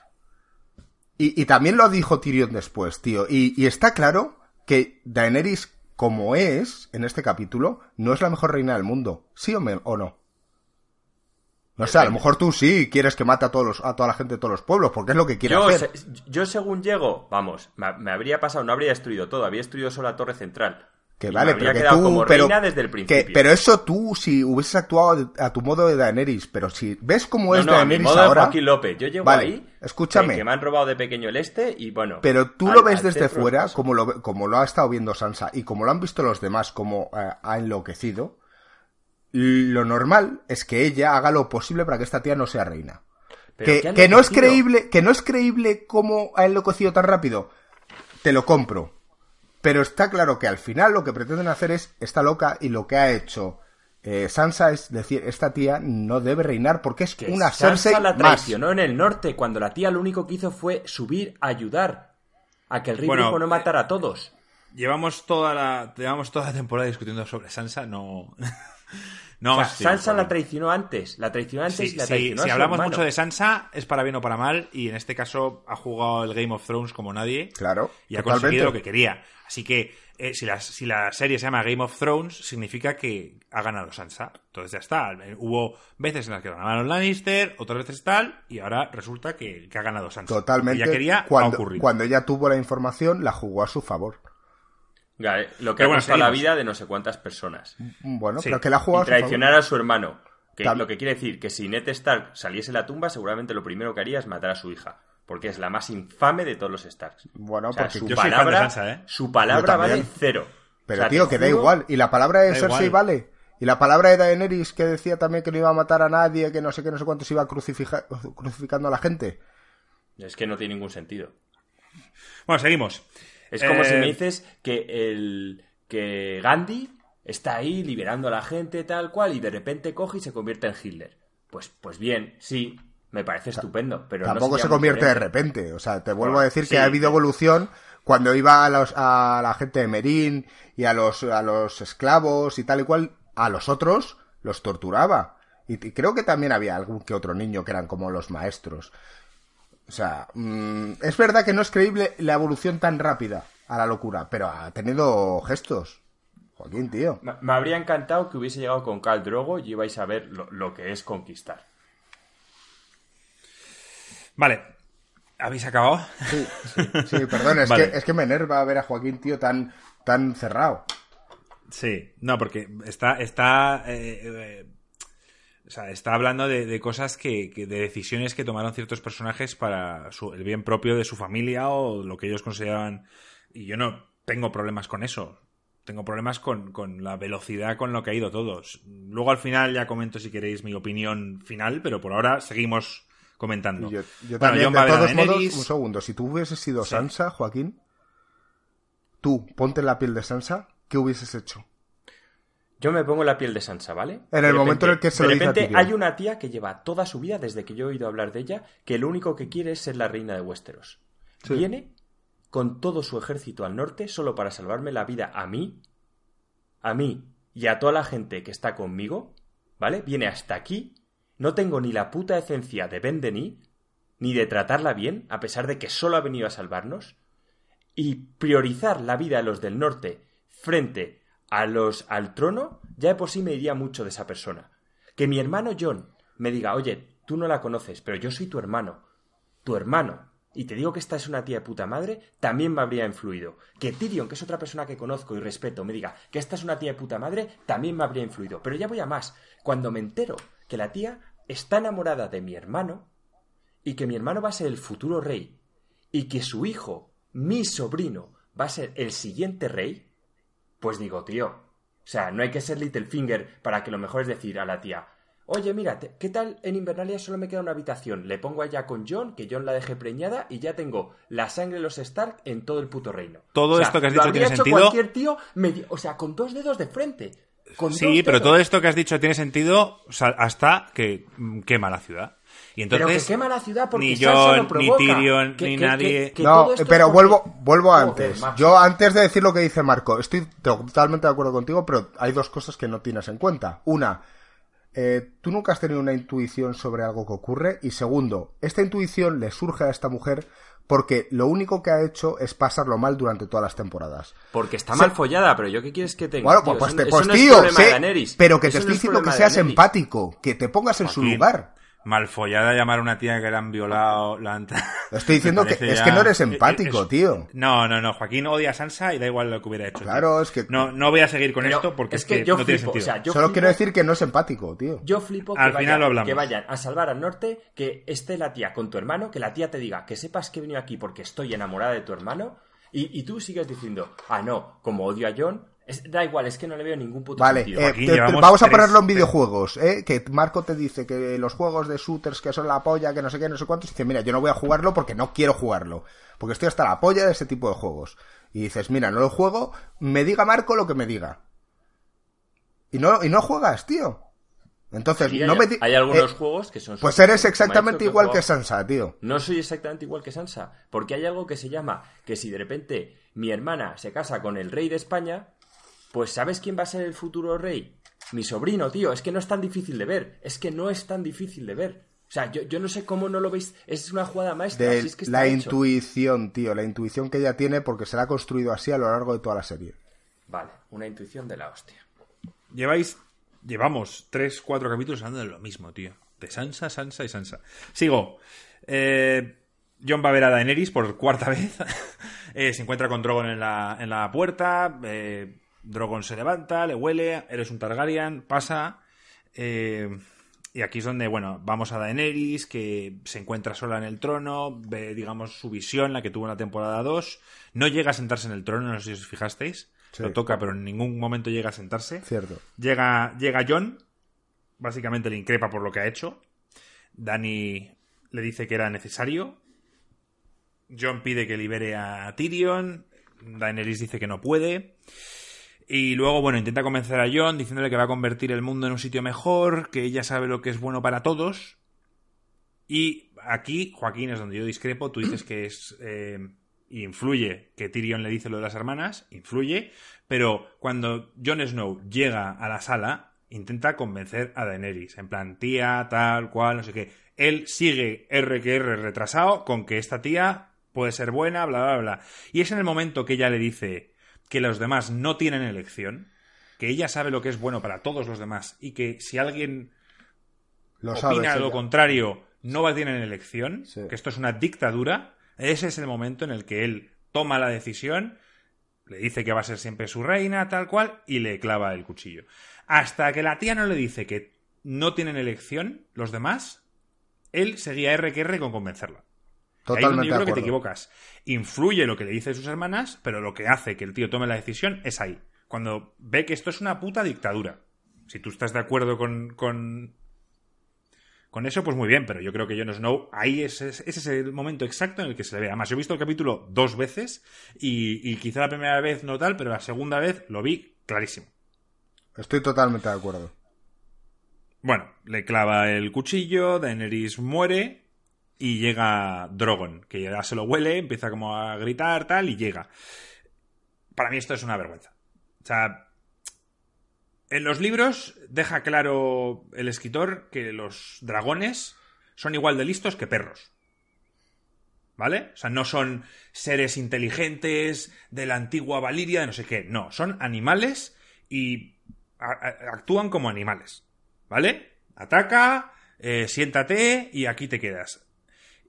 Y, y, también lo dijo Tyrion después, tío. Y, y, está claro que Daenerys, como es en este capítulo, no es la mejor reina del mundo. ¿Sí o, o no? No sé, a lo mejor tú sí quieres que mate a, todos a toda la gente de todos los pueblos, porque es lo que quiere yo, hacer. yo, según llego, vamos, me, me, habría pasado, no habría destruido todo, habría destruido solo la torre central. Que vale, pero que tú, pero, desde el principio. pero eso tú, si hubieses actuado a tu modo de Daenerys, pero si ves cómo es Daenerys ahora. López. Yo llego ahí, escúchame. Que, me han robado de pequeño el este y bueno. Pero tú lo ves desde fuera, como lo, como lo ha estado viendo Sansa y como lo han visto los demás, como eh, ha enloquecido. Lo normal es que ella haga lo posible para que esta tía no sea reina. Que, que no es creíble, que no es creíble cómo ha enloquecido tan rápido. Te lo compro pero está claro que al final lo que pretenden hacer es esta loca y lo que ha hecho eh, Sansa es decir, esta tía no debe reinar porque es una Sansa la traicionó en el norte cuando la tía lo único que hizo fue subir a ayudar a que el rey no eh, matara a todos. Llevamos toda la llevamos toda la temporada discutiendo sobre Sansa, no *laughs* No, Sansa la traicionó antes, la traicionó antes y la traicionó Si hablamos mucho de Sansa, es para bien o para mal, y en este caso ha jugado el Game of Thrones como nadie. Claro. Y ha conseguido lo que quería. Así que eh, si, la, si la serie se llama Game of Thrones, significa que ha ganado Sansa. Entonces ya está. Hubo veces en las que ganaron Lannister, otras veces tal, y ahora resulta que, ha ganado Sansa. Totalmente. Ella quería, cuando, cuando ella tuvo la información, la jugó a su favor. Lo que ha costado la vida de no sé cuántas personas. Mm, bueno, pero que la jugó a traicionar a su hermano. Que lo que quiere decir que si Ned Stark saliese de la tumba, seguramente lo primero que haría es matar a su hija porque es la más infame de todos los Starks. Bueno, porque su palabra, ¿eh? su palabra vale cero. Pero tío, que da igual. Y la palabra de Cersei vale. Y la palabra de Daenerys que decía también que no iba a matar a nadie, que no sé qué, no sé cuánto se iba crucificando a la gente. Es que no tiene ningún sentido. Bueno, seguimos. Es como si me eh, dices que el que Gandhi está ahí liberando a la gente tal cual y de repente coge y se convierte en Hitler. Pues, pues bien, sí, me parece estupendo, pero tampoco se convierte de repente. O sea, te vuelvo a decir que ha habido evolución cuando iba a, los, a la gente de Merín y a los, a los esclavos y tal y cual, a los otros los torturaba. Y, creo que también había algún que otro niño que eran como los maestros. O sea, mm, es verdad que no es creíble la evolución tan rápida a la locura, pero ha tenido gestos. Joaquín, tío. Me, habría encantado que hubiese llegado con Cal Drogo y ibais a ver lo que es conquistar. Vale. ¿Habéis acabado? Sí, sí, perdón, es, *laughs* que, es que me enerva ver a Joaquín, tío, tan, tan cerrado. Sí, no, porque está, está, eh, eh, o sea, está hablando de, cosas que, de decisiones que tomaron ciertos personajes para el bien propio de su familia o lo que ellos consideraban. Y yo no tengo problemas con eso. Tengo problemas con, con la velocidad con lo que ha ido todos. Luego al final ya comento si queréis mi opinión final, pero por ahora seguimos comentando. Yo, también, de todos modos, un segundo, si tú hubieses sido Sansa, Joaquín, tú, ponte la piel de Sansa, ¿qué hubieses hecho? Yo me pongo la piel de Sansa, ¿vale? En el momento en el que se de lo repente hay una tía que lleva toda su vida, desde que yo he oído hablar de ella, que lo único que quiere es ser la reina de Westeros. Viene con todo su ejército al norte solo para salvarme la vida a mí, a mí y a toda la gente que está conmigo, ¿vale? Viene hasta aquí no tengo ni la puta esencia de Ben ni de tratarla bien, a pesar de que solo ha venido a salvarnos, y priorizar la vida de los del norte frente a los al trono, ya de por sí me diría mucho de esa persona. Que mi hermano John me diga, oye, tú no la conoces, pero yo soy tu hermano, tu hermano, y te digo que esta es una tía de puta madre, también me habría influido. Que Tyrion, que es otra persona que conozco y respeto, me diga que esta es una tía de puta madre, también me habría influido. Pero ya voy a más. Cuando me entero que la tía está enamorada de mi hermano y que mi hermano va a ser el futuro rey y que su hijo, mi sobrino, va a ser el siguiente rey, pues digo, tío, o sea, no hay que ser Littlefinger para que lo mejor es decir a la tía, oye, mira, ¿qué tal en Invernalia solo me queda una habitación? Le pongo allá con John, que John la deje preñada y ya tengo la sangre de los Stark en todo el puto reino. Todo esto que has dicho tiene sentido. cualquier tío, o sea, con dos dedos de frente sí, pero todo esto que has dicho tiene sentido hasta que quema la ciudad. Y entonces, pero que quema la ciudad porque ni John, ni Tyrion, ni nadie. no, pero vuelvo, vuelvo antes. Yo antes de decir lo que dice Marco, estoy totalmente de acuerdo contigo, pero hay dos cosas que no tienes en cuenta. Una, eh, tú nunca has tenido una intuición sobre algo que ocurre. Y segundo, esta intuición le surge a esta mujer porque lo único que ha hecho es pasarlo mal durante todas las temporadas. Porque está mal follada, pero yo qué quieres que tenga. Bueno, pues, pues, pues tío, pero que te estoy diciendo que seas empático, que te pongas en su lugar malfollada llamar a una tía que la han violado. La *laughs* Estoy diciendo que es que no eres empático, tío. No, no, no. Joaquín odia a Sansa y da igual lo que hubiera hecho. Claro, es que. No, no voy a seguir con esto porque es que, no tiene sentido. Solo quiero decir que no es empático, tío. Yo flipo que, vayan, que vayan a salvar al norte, que esté la tía con tu hermano, que la tía te diga que sepas que he venido aquí porque estoy enamorada de tu hermano. Y, y tú sigues diciendo, ah, no, como odio a John, da igual, es que no le veo ningún puto vale, sentido. Eh, vamos a ponerlo en videojuegos, ¿eh? Que Marco te dice que los juegos de shooters que son la polla, que no sé qué, no sé cuántos, dice, mira, yo no voy a jugarlo porque no quiero jugarlo. Porque estoy hasta la polla de ese tipo de juegos. Y dices, mira, no lo juego, me diga Marco lo que me diga. Y no, y no juegas, tío. Entonces, no hay, me hay algunos eh, juegos que son... Pues eres exactamente igual que Sansa, tío. No soy exactamente igual que Sansa, porque hay algo que se llama que si de repente mi hermana se casa con el rey de España, pues ¿sabes quién va a ser el futuro rey? mi sobrino, tío, es que no es tan difícil de ver. Es que no es tan difícil de ver. O sea, yo, no sé cómo no lo veis. Es una jugada maestra. De la intuición, tío. La intuición que ella tiene porque se la ha construido así a lo largo de toda la serie. Vale, una intuición de la hostia. Lleváis. Llevamos tres, cuatro capítulos hablando de lo mismo, tío. De Sansa, Sansa y Sansa. Sigo. Eh, John va a ver a Daenerys por cuarta *laughs* vez. Eh, se encuentra con Drogon en la, en la puerta. Eh, Drogon se levanta, le huele. Eres un Targaryen. Pasa. Eh, y aquí es donde, bueno, vamos a Daenerys, que se encuentra sola en el trono, ve, digamos, su visión, la que tuvo en la temporada 2. No llega a sentarse en el trono, no sé si os fijasteis. Lo toca, pero en ningún momento llega a sentarse. Cierto. Llega, llega John, básicamente le increpa por lo que ha hecho. Dani le dice que era necesario. John pide que libere a Tyrion. Daenerys dice que no puede. Y luego, bueno, intenta convencer a John diciéndole que va a convertir el mundo en un sitio mejor, que ella sabe lo que es bueno para todos. Y aquí, Joaquín, es donde yo discrepo. Tú dices que es. Eh, influye que Tyrion le dice lo de las hermanas, influye. Pero cuando Jon Snow llega a la sala, intenta convencer a Daenerys. En plan, tía, tal, cual, no sé qué. Él sigue R que R retrasado con que esta tía puede ser buena, bla, bla, bla. Y es en el momento que ella le dice que los demás no tienen elección, que ella sabe lo que es bueno para todos los demás y que si alguien lo opina lo contrario no va a tener elección, que esto es una dictadura, ese es el momento en el que él toma la decisión, le dice que va a ser siempre su reina, tal cual, y le clava el cuchillo. Hasta que la tía no le dice que no tienen elección los demás, él seguía R que R con convencerla. Totalmente. yo creo que te equivocas. Influye lo que le dice sus hermanas, pero lo que hace que el tío tome la decisión es ahí. Cuando ve que esto es una puta dictadura. Si tú estás de acuerdo con, con, con eso, pues muy bien, pero yo creo que Jon Snow, ahí es, ese es el momento exacto en el que se le ve. Además, yo he visto el capítulo dos veces y, y quizá la primera vez no tal, pero la segunda vez lo vi clarísimo. Estoy totalmente de acuerdo. Bueno, le clava el cuchillo, Daenerys muere y llega Drogon, que ya se lo huele, empieza como a gritar, tal, y llega. Para mí esto es una vergüenza. O sea, en los libros deja claro el escritor que los dragones son igual de listos que perros. ¿Vale? O sea, no son seres inteligentes de la antigua Valiria, de no sé qué. No, son animales y actúan como animales. ¿Vale? Ataca, eh, siéntate y aquí te quedas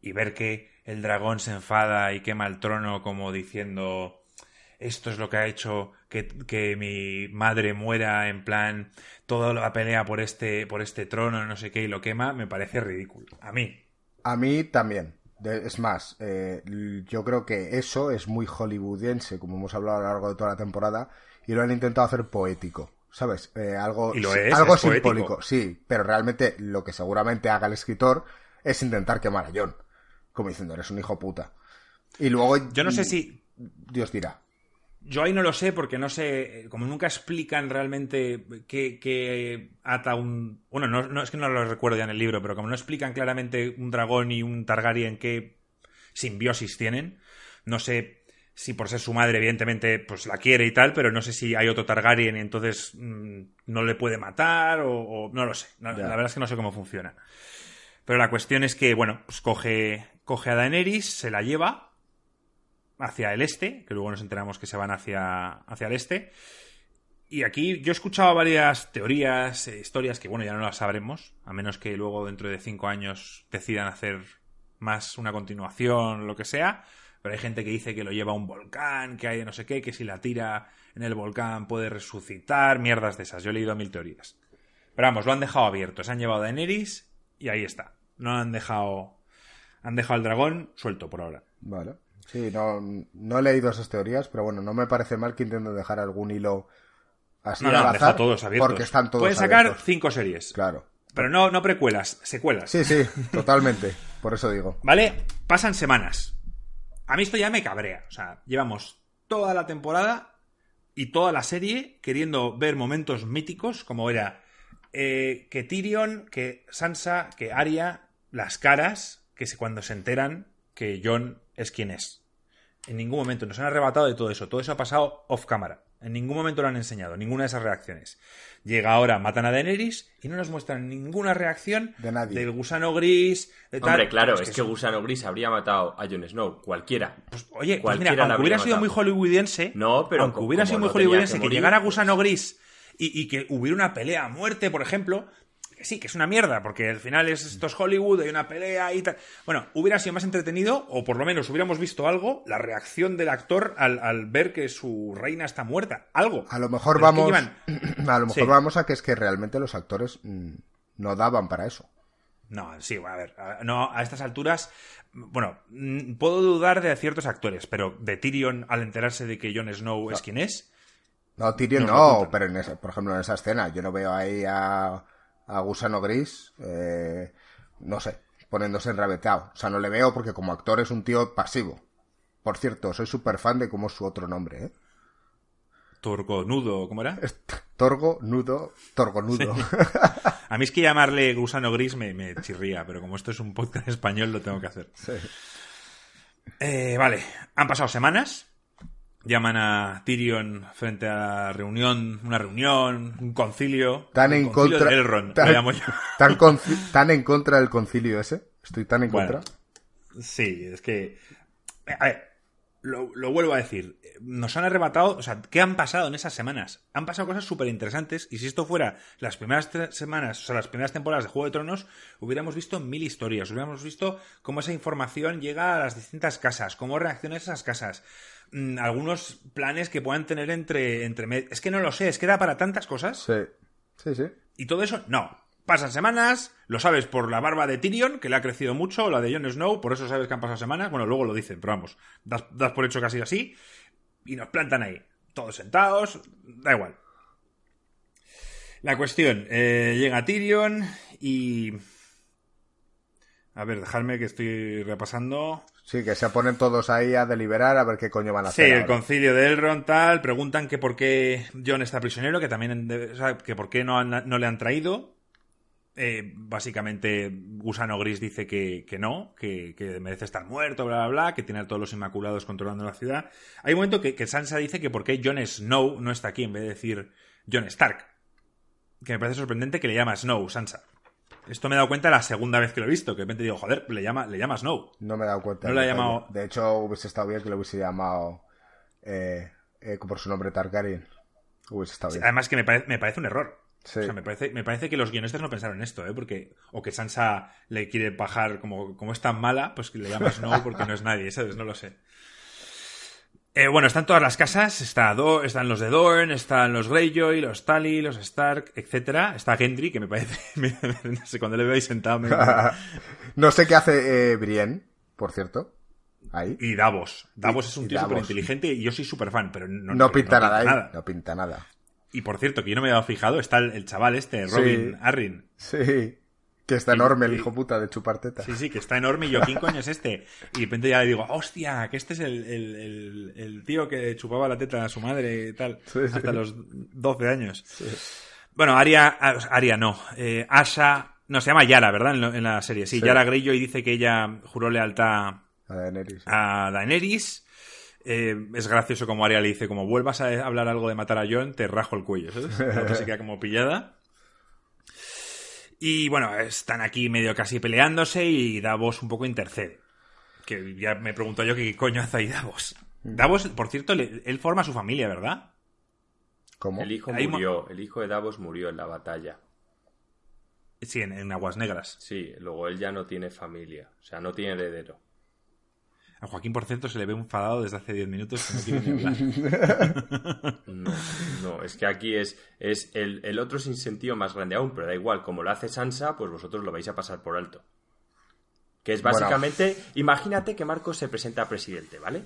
y ver que el dragón se enfada y quema el trono como diciendo esto es lo que ha hecho que, mi madre muera en plan toda la pelea por este por este trono no sé qué y lo quema me parece ridículo. A mí. A mí también. Es más eh, yo creo que eso es muy hollywoodiense como hemos hablado a lo largo de toda la temporada y lo han intentado hacer poético ¿sabes? Eh, algo, algo simbólico, sí, pero realmente lo que seguramente haga el escritor es intentar quemar a John como diciendo, eres un hijo puta. Y luego... Yo no sé si... Dios dirá. Yo ahí no lo sé porque no sé, como nunca explican realmente qué, ata un... Bueno, no, es que no lo recuerdo ya en el libro, pero como no explican claramente un dragón y un Targaryen qué simbiosis tienen, no sé si por ser su madre, evidentemente, pues la quiere y tal, pero no sé si hay otro Targaryen y entonces mm, no le puede matar o, no lo sé. la verdad es que no sé cómo funciona. Pero la cuestión es que, bueno, pues coge, coge a Daenerys, se la lleva hacia el este, que luego nos enteramos que se van hacia, hacia el este. Y aquí yo he escuchado varias teorías, eh, historias que, bueno, ya no las sabremos, a menos que luego dentro de cinco años decidan hacer más una continuación, lo que sea. Pero hay gente que dice que lo lleva a un volcán, que hay no sé qué, que si la tira en el volcán puede resucitar, mierdas de esas. Yo he leído mil teorías. Pero vamos, lo han dejado abierto. Se han llevado a Daenerys y ahí está. No han dejado. Han dejado al dragón suelto por ahora. Vale. Sí, no, no he leído esas teorías, pero bueno, no me parece mal que intenten dejar algún hilo así no, no, al todos abiertos. Porque están todos Pueden sacar cinco series. Claro. Pero no, no precuelas, secuelas. Sí, sí, totalmente. Por eso digo. *laughs* Vale, pasan semanas. A mí esto ya me cabrea. O sea, llevamos toda la temporada y toda la serie queriendo ver momentos míticos como era eh, que Tyrion, que Sansa, que Arya las caras que cuando se enteran que John es quien es. En ningún momento nos han arrebatado de todo eso. Todo eso ha pasado off cámara. En ningún momento lo han enseñado, ninguna de esas reacciones. Llega ahora, matan a Daenerys y no nos muestran ninguna reacción de nadie. del gusano gris. De tal. Hombre, claro, es, que, gusano gris habría matado a Jon Snow, cualquiera. Pues, oye, pues mira, aunque hubiera sido muy hollywoodiense, no, pero aunque hubiera sido muy hollywoodense que, llegara gusano gris y, y, que hubiera una pelea a muerte, por ejemplo, sí, que es una mierda, porque al final es, esto es Hollywood, hay una pelea y tal. Bueno, hubiera sido más entretenido, o por lo menos hubiéramos visto algo, la reacción del actor al, ver que su reina está muerta. Algo. A lo mejor vamos. *clears throat* A lo mejor vamos a que es que realmente los actores mm, no daban para eso. No, sí, a ver, no, a estas alturas, bueno, mm, puedo dudar de ciertos actores, pero de Tyrion al enterarse de que Jon Snow es quien es. No, Tyrion no, pero en por ejemplo en esa escena, yo no veo ahí a a Gusano Gris, eh, no sé, poniéndose enravetado. O sea, no le veo porque como actor es un tío pasivo. Por cierto, soy súper fan de cómo es su otro nombre, ¿eh? Torgo Nudo, ¿cómo era? Torgo Nudo, Torgo Nudo. A mí es que llamarle gusano gris me, me, chirría, pero como esto es un podcast español lo tengo que hacer. Sí. Eh, vale, han pasado semanas llaman a Tyrion frente a la reunión, una reunión, un concilio. Tan en contra. Elrond, tan, llamo yo. *laughs* Tan, en contra del concilio ese. Estoy tan en contra. Sí, es que. A ver, lo, vuelvo a decir. Nos han arrebatado. O sea, ¿qué han pasado en esas semanas? Han pasado cosas súper interesantes. Y si esto fuera las primeras semanas, o sea, las primeras temporadas de Juego de Tronos, hubiéramos visto mil historias. Hubiéramos visto cómo esa información llega a las distintas casas, cómo reaccionan esas casas Mm, algunos planes que puedan tener entre, entre... Es que no lo sé, es que da para tantas cosas. Sí, sí, sí. Y todo eso, no. Pasan semanas, lo sabes por la barba de Tyrion, que le ha crecido mucho, o la de Jon Snow, por eso sabes que han pasado semanas. Bueno, luego lo dicen, pero vamos, das, por hecho casi así. Y nos plantan ahí, todos sentados, da igual. La cuestión, eh, llega Tyrion y... A ver, dejadme que estoy repasando. Sí, que se ponen todos ahí a deliberar a ver qué coño van a hacer. Sí, el concilio de Elrond tal, preguntan que por qué John está prisionero, que también que por qué no, no le han traído. Eh, básicamente, Gusano Gris dice que, no, que, merece estar muerto, bla, bla, bla, que tiene a todos los Inmaculados controlando la ciudad. Hay un momento que, que Sansa dice que por qué Jon Snow no está aquí en vez de decir Jon Stark. Que me parece sorprendente que le llama Snow, Sansa. Esto me he dado cuenta la segunda vez que lo he visto, que de repente digo, joder, le llama, le llama Snow. No me he dado cuenta. No le ha llamado... De hecho, hubiese estado bien que lo hubiese llamado eh, eh, por su nombre Targaryen. Hubiese estado bien. además que me, me, parece un error. O sea, me parece, me parece que los guionistas no pensaron en esto, ¿eh? Porque, o que Sansa le quiere bajar como, como es tan mala, pues que le llama Snow porque no es nadie, ¿sabes? No lo sé. Eh, bueno, están todas las casas, está están los de Dorn, están los Greyjoy, los Tully, los Stark, etcétera. Está Gendry, que *laughs* me parece, no sé, cuando le veo ahí sentado me... *laughs* no sé qué hace eh, Brienne, por cierto. Ahí. Y Davos. Davos es un tío súper inteligente y yo soy súper fan, pero no, no, pinta, nada, ahí. No pinta nada. Y por cierto, que yo no me he dado fijado, está el, chaval este, Robin Arryn. Sí. Que está enorme el hijo puta de chuparteta. Sí, sí, que está enorme y yo, ¿quién coño es este? Y de repente ya le digo, hostia, que este es el, tío que chupaba la teta a su madre y tal, *laughs* hasta los 12 años. Bueno, Aria, Aria no, eh, Asha, no, se llama Yara, ¿verdad? En, la serie, sí, Yara Grillo y dice que ella juró lealtad a Daenerys. A Daenerys. Eh, es gracioso como Aria le dice, como vuelvas a hablar algo de matar a Jon, te rajo el cuello, ¿sabes? se queda como pillada. Y bueno, están aquí medio casi peleándose y Davos un poco intercede. Que ya me pregunto yo qué coño hace ahí Davos. Mm. Davos, por cierto, él forma su familia, ¿verdad? ¿Cómo? El hijo murió, el hijo de Davos murió en la batalla. Sí, en, Aguas Negras. Sí, luego él ya no tiene familia, o sea, no tiene heredero. A Joaquín, por cierto, se le ve enfadado desde hace 10 minutos que no quiere ni hablar. *laughs* No, no, es que aquí es, es el, el otro sin sentido más grande aún, pero da igual, como lo hace Sansa, pues vosotros lo vais a pasar por alto. Que es básicamente, imagínate que Marco se presenta a presidente, ¿vale?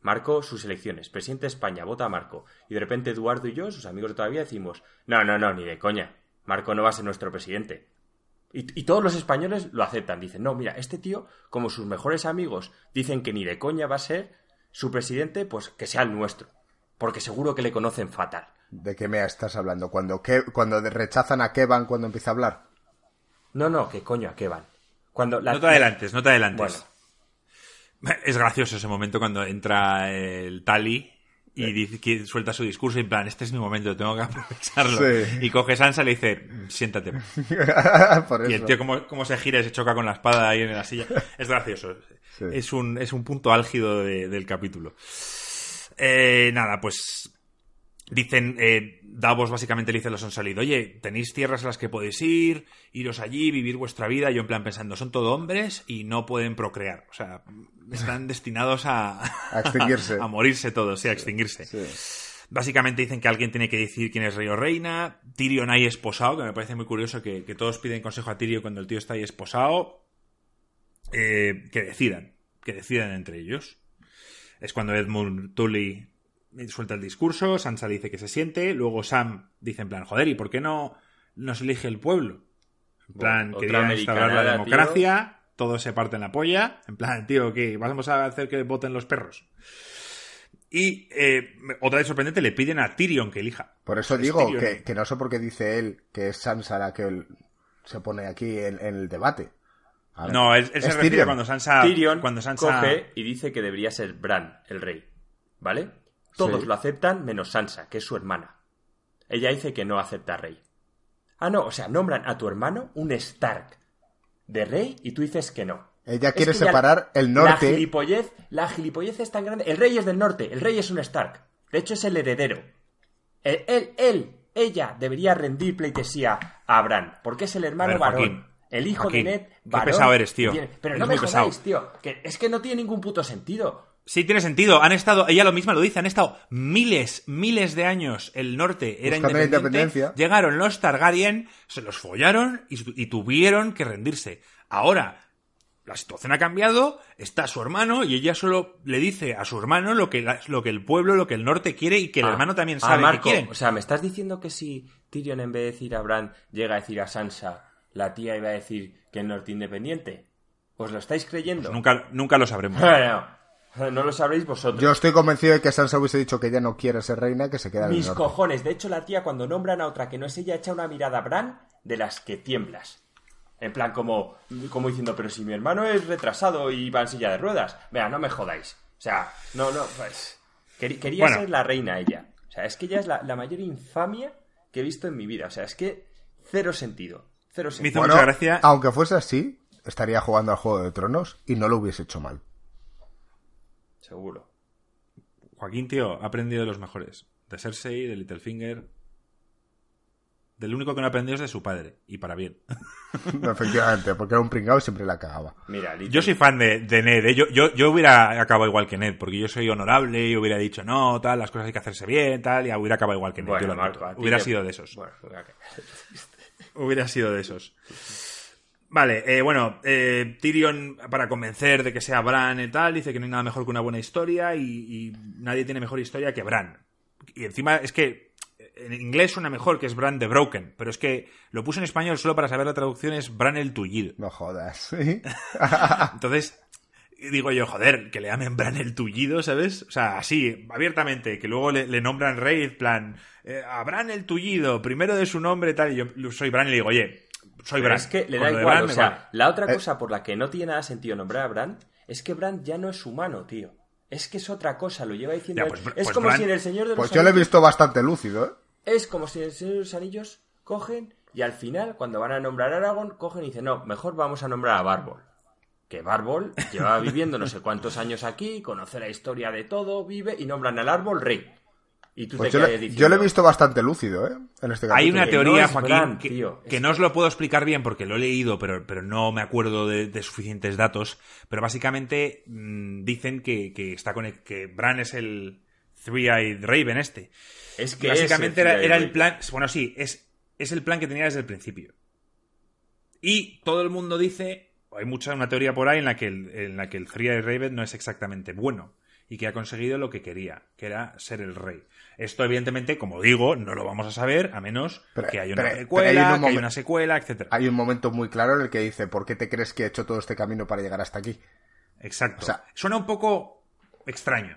Marco, sus elecciones, presidente de España, vota a Marco. Y de repente Eduardo y yo, sus amigos de todavía, decimos, no, no, no, ni de coña. Marco no va a ser nuestro presidente. Y, todos los españoles lo aceptan. Dicen, no, mira, este tío, como sus mejores amigos dicen que ni de coña va a ser su presidente, pues que sea el nuestro. Porque seguro que le conocen fatal. ¿De qué me estás hablando? ¿Cuando, cuando rechazan a Kevan cuando empieza a hablar? No, no, ¿qué coño a Kevan? Cuando No te adelantes, no te adelantes. Es gracioso ese momento cuando entra el Tali y dice, que suelta su discurso y en plan, este es mi momento, tengo que *laughs* aprovecharlo. Y coge Sansa y le dice, siéntate. *laughs* y el tío como, se gira y se choca con la espada ahí en la silla. *laughs* Es gracioso. Es, un, es un punto álgido del capítulo. Eh, nada, pues dicen, eh, Davos básicamente le dice a los han salido, oye, tenéis tierras a las que podéis ir, iros allí, vivir vuestra vida. Yo en plan pensando, son todo hombres y no pueden procrear. O sea, están *laughs* destinados a, a extinguirse. *laughs* a, morirse todos, sí, a extinguirse. Básicamente dicen que alguien tiene que decir quién es rey o reina. Tyrion ahí esposado, que me parece muy curioso que, todos piden consejo a Tyrion cuando el tío está ahí esposado. Eh, que decidan, que decidan entre ellos. Es cuando Edmund Tully suelta el discurso, Sansa dice que se siente, luego Sam dice en plan, joder, ¿y por qué no nos elige el pueblo? En plan, querían instaurar la democracia, todo se parte en la polla, en plan, tío, ¿qué? ¿Vamos a hacer que voten los perros? Y eh, otra vez sorprendente, le piden a Tyrion que elija. Por eso digo que, no sé por qué dice él que es Sansa la que se pone aquí en, el debate. no, él, se refiere cuando Sansa, Tyrion cuando Sansa coge y dice que debería ser Bran el rey, ¿vale? Todos lo aceptan menos Sansa, que es su hermana. Ella dice que no acepta rey. Ah, no, o sea, nombran a tu hermano un Stark de rey y tú dices que no. Ella quiere separar el norte. La gilipollez, la gilipollez es tan grande. El rey es del norte, el rey es un Stark. De hecho, es el heredero. Él, él, ella debería rendir pleitesía a Bran, porque es el hermano varón. el hijo de Ned, varón. Qué pesado eres, tío. Pero no me jodáis, tío. Que es que no tiene ningún puto sentido. Sí, tiene sentido. Han estado, ella lo misma lo dice, han estado miles, miles de años. El norte era independiente. Llegaron los Targaryen, se los follaron y, tuvieron que rendirse. Ahora, la situación ha cambiado, está su hermano y ella solo le dice a su hermano lo que, lo que el pueblo, lo que el norte quiere y que el ah, hermano también ah, sabe que quiere. O sea, ¿me estás diciendo que si Tyrion en vez de decir a Bran llega a decir a Sansa, la tía iba a decir que el norte independiente? ¿Os lo estáis creyendo? Pues nunca, nunca lo sabremos. *laughs* No *laughs* lo sabréis vosotros. Yo estoy convencido de que Sansa hubiese dicho que ella no quiere ser reina, que se queda en Mis cojones. De hecho, la tía, cuando nombran a otra que no es ella, echa una mirada a Bran de las que tiemblas. En plan, como, como diciendo, pero si mi hermano es retrasado y va en silla de ruedas. Vea, no me jodáis. O sea, no, no, pues. Quería ser la reina ella. O sea, es que ella es la, mayor infamia que he visto en mi vida. O sea, es que cero sentido. Cero sentido. Me gracia. Aunque fuese así, estaría jugando al Juego de Tronos y no lo hubiese hecho mal. Seguro. Joaquín, tío, ha aprendido de los mejores. De Cersei, de Littlefinger. Del único que no ha aprendido es de su padre. Y para bien. *laughs* efectivamente, porque era un pringado y siempre la cagaba. Mira, Yo soy fan de, Ned. ¿eh? Yo, yo, hubiera acabado igual que Ned, porque yo soy honorable y hubiera dicho, no, tal, las cosas hay que hacerse bien, tal, y hubiera acabado igual que Ned. hubiera sido de esos. hubiera sido de esos. Vale, eh, bueno, eh, Tyrion, para convencer de que sea Bran y tal, dice que no hay nada mejor que una buena historia y, nadie tiene mejor historia que Bran. Y encima es que en inglés suena mejor que es Bran the Broken, pero es que lo puse en español solo para saber la traducción es Bran el Tullido. No jodas. *laughs* *laughs* Entonces, digo yo, joder, que le llamen Bran el Tullido, ¿sabes? O sea, así, abiertamente, que luego le, nombran rey, plan, eh, a Bran el Tullido, primero de su nombre, tal, y yo soy Bran y le digo, oye, soy Bran. Es que le da igual, o sea, la otra eh. cosa por la que no tiene nada sentido nombrar a Bran es que Bran ya no es humano, tío. Es que es otra cosa, lo lleva diciendo. Pues, es pues como si en el Señor de Pues yo lo he visto bastante lúcido, ¿eh? Es como si en el Señor de los Anillos cogen y al final, cuando van a nombrar a Aragorn, cogen y dicen, no, mejor vamos a nombrar a Barbol. Que Barbol lleva viviendo no sé cuántos años aquí, conoce la historia de todo, vive y nombran al árbol rey. Pues yo, le, he visto bastante lúcido, ¿eh? En este Hay una teoría, Joaquín, que, no os lo puedo explicar bien porque lo he leído, pero, pero no me acuerdo de, suficientes datos. Pero básicamente mm, dicen que, está con que Bran es el Three-Eyed Raven este. Es que básicamente era, el plan. Bueno, sí, es, es el plan que tenía desde el principio. Y todo el mundo dice, hay mucha una teoría por ahí en la que el, en la que el Three-Eyed Raven no es exactamente bueno y que ha conseguido lo que quería, que era ser el rey. Esto, evidentemente, como digo, no lo vamos a saber a menos que haya una secuela, que haya una secuela, etcétera. Hay un momento muy claro en el que dice, ¿por qué te crees que he hecho todo este camino para llegar hasta aquí? Exacto. O sea, Suena un poco extraño.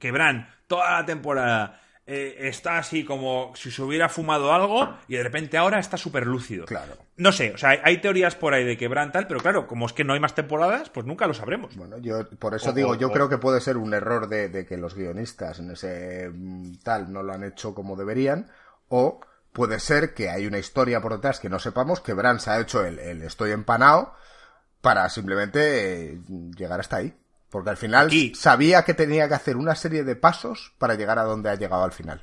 Que Bran, toda la temporada, eh, está así como si se hubiera fumado algo y de repente ahora está súper lúcido. Claro. No sé, o sea, hay, teorías por ahí de que Bran tal, pero claro, como es que no hay más temporadas, pues nunca lo sabremos. Bueno, yo por eso digo, yo creo que puede ser un error de, que los guionistas en ese mm, tal no lo han hecho como deberían, o puede ser que hay una historia por detrás que no sepamos, que Bran se ha hecho el, el estoy empanado para simplemente eh, llegar hasta ahí. Porque al final sabía que tenía que hacer una serie de pasos para llegar a donde ha llegado al final.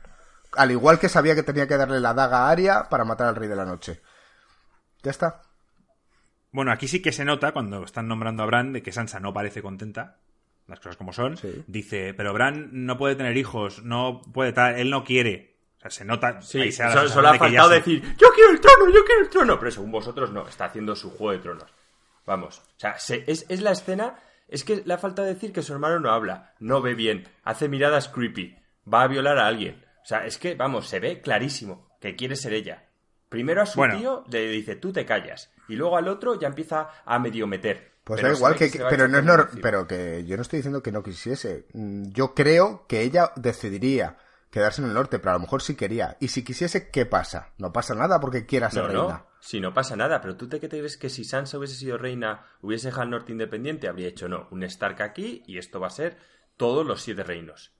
Al igual que sabía que tenía que darle la daga a Arya para matar al Rey de la Noche. Ya está. Bueno, aquí sí que se nota cuando están nombrando a Bran de que Sansa no parece contenta. Las cosas como son. Dice, pero Bran no puede tener hijos, no puede tal, él no quiere. O sea, se nota. Sí, solo, ha faltado decir, yo quiero el trono, yo quiero el trono. Pero según vosotros no, está haciendo su juego de tronos. Vamos. O sea, es, es la escena es que le ha faltado decir que su hermano no habla, no ve bien, hace miradas creepy, va a violar a alguien. O sea, es que, vamos, se ve clarísimo que quiere ser ella. Primero a su tío le dice, tú te callas. Y luego al otro ya empieza a medio meter. Pues da igual que, pero no es pero que yo no estoy diciendo que no quisiese. Mm, yo creo que ella decidiría quedarse en el norte, pero a lo mejor sí quería. Y si quisiese, ¿qué pasa? No pasa nada porque quiera ser reina. Si no pasa nada, pero tú te qué te crees que si Sansa hubiese sido reina, hubiese dejado el norte independiente, habría hecho no, un Stark aquí y esto va a ser todos los siete reinos.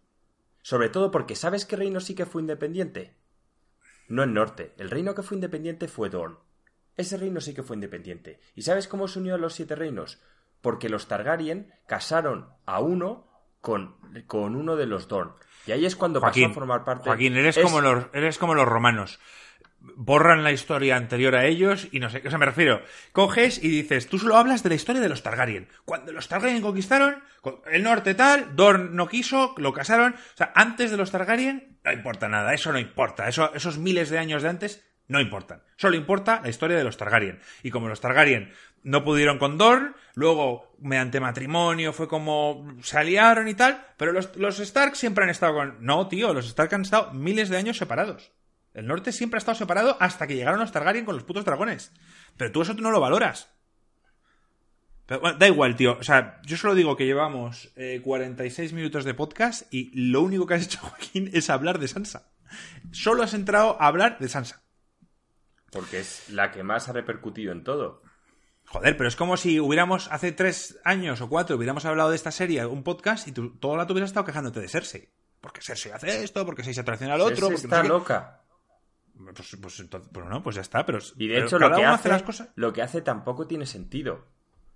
Sobre todo porque ¿sabes qué reino sí que fue independiente? No el norte, el reino que fue independiente fue Dorn. Ese reino sí que fue independiente. ¿Y sabes cómo se unió a los siete reinos? Porque los Targaryen casaron a uno con, con uno de los Dorn. Y ahí es cuando pasó a formar parte. Joaquín, eres, como los, eres como los romanos borran la historia anterior a ellos y no sé, o sea, me refiero, coges y dices, tú solo hablas de la historia de los Targaryen. Cuando los Targaryen conquistaron el norte tal, Dorn no quiso, lo casaron, o sea, antes de los Targaryen no importa nada, eso no importa, eso, esos miles de años de antes no importan. Solo importa la historia de los Targaryen. Y como los Targaryen no pudieron con Dorn, luego mediante matrimonio fue como se aliaron y tal, pero los, los Stark siempre han estado con... No, tío, los Stark han estado miles de años separados. El norte siempre ha estado separado hasta que llegaron los Targaryen con los putos dragones. Pero tú eso no lo valoras. Pero, da igual, tío. O sea, yo solo digo que llevamos 46 eh, minutos de podcast y lo único que has hecho, *laughs* Joaquín, es hablar de Sansa. Solo has entrado a hablar de Sansa. Porque es la que más ha repercutido en todo. Joder, pero es como si hubiéramos, hace tres años o cuatro, hubiéramos hablado de esta serie, un podcast, y tú toda la hubieras estado quejándote de Cersei. Porque Cersei hace esto, porque se atracciona al otro. Cersei está loca. Pues, pues, pues, no, pues ya está, pero... Y de hecho lo que, hace, las cosas... lo que hace tampoco tiene sentido.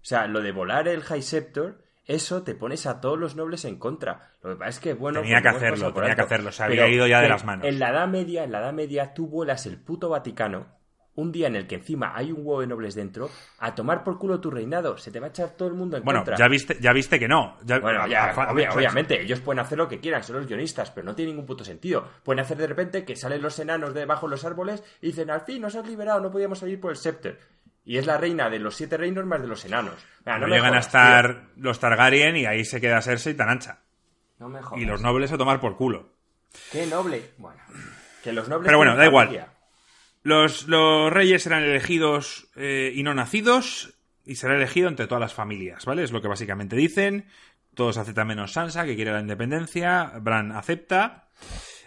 O sea, lo de volar el High Scepter, eso te pones a todos los nobles en contra. Lo que pasa es que, bueno... Tenía que hacerlo, tenía que hacerlo, se había ido ya de las manos. En la Edad Media, en la Edad Media, tú vuelas el puto Vaticano un día en el que encima hay un huevo de nobles dentro, a tomar por culo tu reinado. Se te va a echar todo el mundo en bueno, contra. Bueno, ya viste, ya viste que no. bueno, ya, obviamente, ellos pueden hacer lo que quieran, son los guionistas, pero no tiene ningún puto sentido. Pueden hacer de repente que salen los enanos debajo de los árboles y dicen, al fin nos has liberado, no podíamos salir por el scepter. Y es la reina de los siete reinos más de los enanos. no, llegan a estar los Targaryen y ahí se queda Cersei tan ancha. No me Y los nobles a tomar por culo. ¿Qué noble? Bueno, que los nobles... Pero bueno, da igual. Los, reyes serán elegidos eh, y no nacidos y será elegido entre todas las familias, ¿vale? Es lo que básicamente dicen. Todos aceptan menos Sansa, que quiere la independencia. Bran acepta.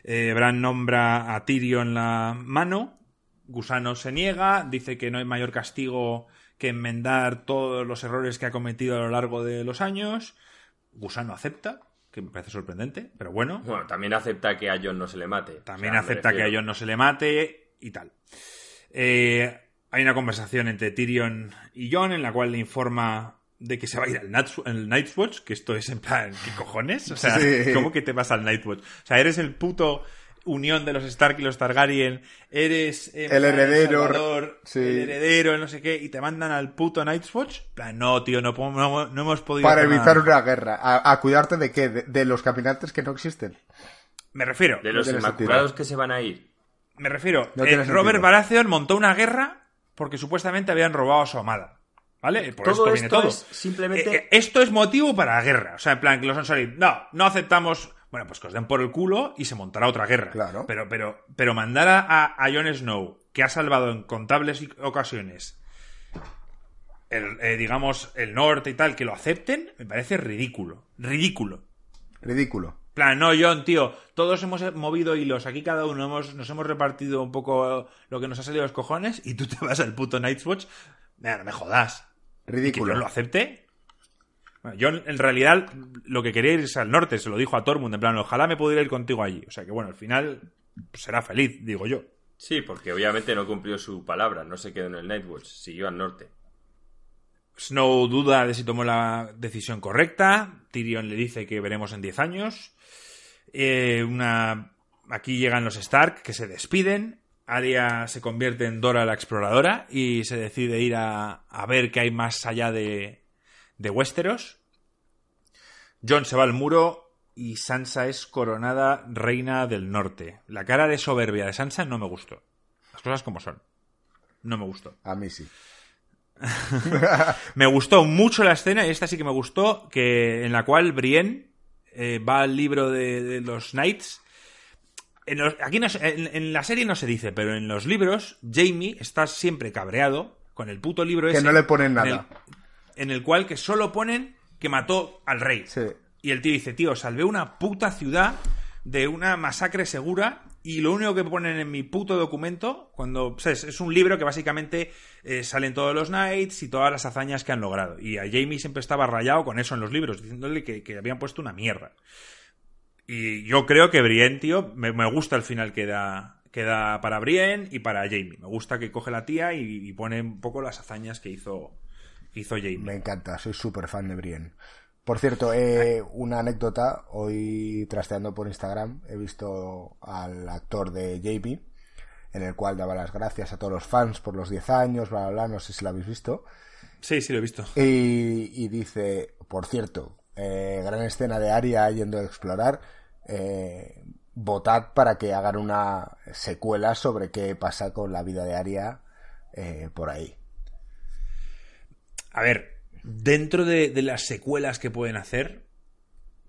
Eh, Bran nombra a Tyrion la mano. Gusano se niega. Dice que no hay mayor castigo que enmendar todos los errores que ha cometido a lo largo de los años. Gusano acepta, que me parece sorprendente, pero bueno. Bueno, también acepta que a Jon no se le mate. También acepta que a Jon no se le mate y tal. Eh, hay una conversación entre Tyrion y Jon en la cual le informa de que se va a ir al Nightwatch, que esto es en plan, ¿qué cojones? O sea, ¿cómo que te vas al Nightwatch? O sea, eres el puto unión de los Stark y los Targaryen, eres eh, el heredero, el, heredero, no sé qué, y te mandan al puto Nightwatch. Plan, no, tío, no, no, hemos podido. Para evitar una guerra. ¿A, cuidarte de qué? De, los caminantes que no existen? Me refiero. De los inmaculados que se van a ir. Me refiero, eh, Robert Baratheon montó una guerra porque supuestamente habían robado a su amada. ¿Vale? Por todo esto, viene todo. Es simplemente... Eh, esto es motivo para la guerra. O sea, en plan, que los han salido. No, no aceptamos. Bueno, pues que os den por el culo y se montará otra guerra. Claro. Pero, pero, pero mandar a, a Jon Snow, que ha salvado en contables ocasiones, el, eh, digamos, el norte y tal, que lo acepten, me parece ridículo. Ridículo. Ridículo. Plan, no, John, tío, todos hemos movido hilos, aquí cada uno hemos, nos hemos repartido un poco lo que nos ha salido de los cojones y tú te vas al puto Night's Watch. no me jodas. Ridículo. ¿Que yo lo acepte? yo en realidad lo que quería ir al norte, se lo dijo a Tormund, en plan, ojalá me pudiera ir contigo allí. O sea que bueno, al final será feliz, digo yo. Sí, porque obviamente no cumplió su palabra, no se quedó en el Nightwatch, siguió al norte. Snow duda de si tomó la decisión correcta. Tyrion le dice que veremos en 10 años. Eh, una... Aquí llegan los Stark que se despiden. Arya se convierte en Dora la exploradora y se decide ir a, a ver qué hay más allá de, de Westeros. John se va al muro y Sansa es coronada reina del norte. La cara de soberbia de Sansa no me gustó. Las cosas como son. No me gustó. A mí sí. *laughs* me gustó mucho la escena, y esta sí que me gustó, que en la cual Brienne eh, va al libro de, los Knights. En aquí en, la serie no se dice, pero en los libros, Jamie está siempre cabreado con el puto libro ese. Que no le ponen nada. En el, cual que solo ponen que mató al rey. Y el tío dice, tío, salvé una puta ciudad de una masacre segura y lo único que ponen en mi puto documento, cuando es un libro que básicamente eh, salen todos los Knights y todas las hazañas que han logrado. Y a Jamie siempre estaba rayado con eso en los libros, diciéndole que, habían puesto una mierda. Y yo creo que Brienne, tío, me, gusta el final que da, para Brienne y para Jamie. Me gusta que coge la tía y, pone un poco las hazañas que hizo, hizo Jamie. Me encanta, soy súper fan de Brienne. Por cierto, eh, una anécdota. Hoy trasteando por Instagram he visto al actor de JB, en el cual daba las gracias a todos los fans por los 10 años, bla, bla, bla. No sé si lo habéis visto. Sí, sí, lo he visto. Y, dice, por cierto, eh, gran escena de Aria yendo a explorar. Eh, votad para que hagan una secuela sobre qué pasa con la vida de Aria eh, por ahí. A ver, dentro de, las secuelas que pueden hacer,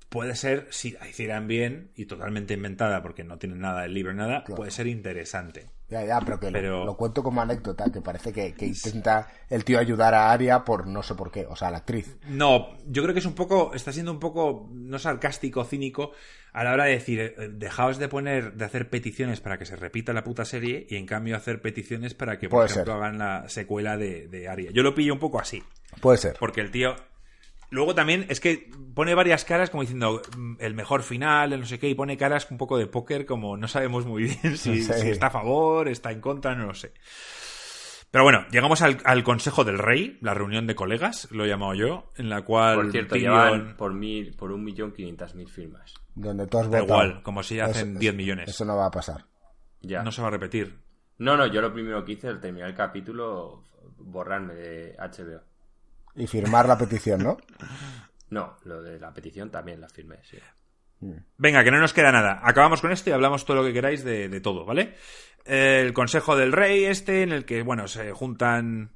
puede ser, si la hicieran bien y totalmente inventada, porque no tiene nada del libro, nada, puede ser interesante. Ya, ya, pero que Lo, cuento como anécdota, que parece que, intenta el tío ayudar a Aria por no sé por qué, o sea, la actriz. No, yo creo que es un poco, está siendo un poco, no sarcástico, cínico, a la hora de decir, eh, dejaos de poner, de hacer peticiones para que se repita la puta serie y en cambio hacer peticiones para que, por ejemplo, hagan la secuela de, de Aria. Yo lo pillo un poco así. Puede ser. Porque el tío, Luego también es que pone varias caras como diciendo mm, el mejor final, el no sé qué, y pone caras un poco de póker como no sabemos muy bien *laughs* si, está a favor, está en contra, no lo sé. Pero bueno, llegamos al, Consejo del Rey, la reunión de colegas, lo he llamado yo, en la cual... Por cierto, llevan por, mil, por un millón quinientas mil firmas. Donde tú has da igual, como si hacen 10 millones. Eso no va a pasar. Ya. No se va a repetir. No, no, yo lo primero que hice al terminar el capítulo, borrarme de HBO. Y firmar la petición, ¿no? No, lo de la petición también la firmé, sí. Mm. Venga, que no nos queda nada. Acabamos con esto y hablamos todo lo que queráis de, todo, ¿vale? El Consejo del Rey, este, en el que, bueno, se juntan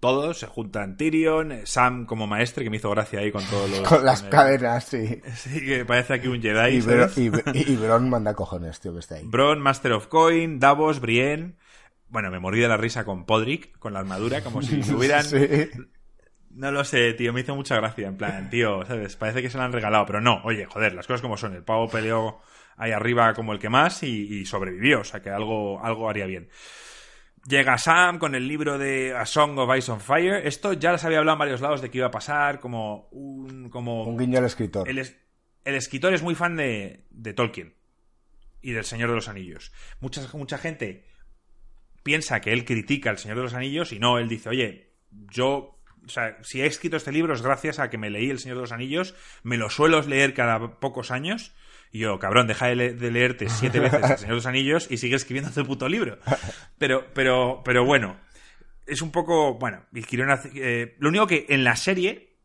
todos, se juntan Tyrion, Sam como maestre, que me hizo gracia ahí con todos los... *laughs* Con las cadenas, sí. *laughs* Sí, que parece aquí un Jedi. Y, Bron manda cojones, tío, que está ahí. Bron, Master of Coin, Davos, Brienne... Bueno, me morí de la risa con Podrick, con la armadura, como si *laughs* hubieran... No lo sé, tío, me hizo mucha gracia. En plan, tío, ¿sabes? Parece que se lo han regalado, pero no. Oye, joder, las cosas como son. El pavo peleó ahí arriba como el que más y, sobrevivió, o sea que algo, algo haría bien. Llega Sam con el libro de A Song of Ice on Fire. Esto ya les había hablado en varios lados de que iba a pasar, como un. Como, un guiño al escritor. El, el escritor es muy fan de, de, Tolkien y del Señor de los Anillos. Mucha, mucha gente piensa que él critica al Señor de los Anillos y no, él dice, oye, yo o sea, si he escrito este libro es gracias a que me leí El Señor de los Anillos, me lo suelo leer cada pocos años. Y yo, cabrón, deja de, leerte siete *laughs* veces El Señor de los Anillos y sigue escribiendo tu puto libro. Pero, pero, pero bueno, es un poco, bueno, eh, lo único que en la serie,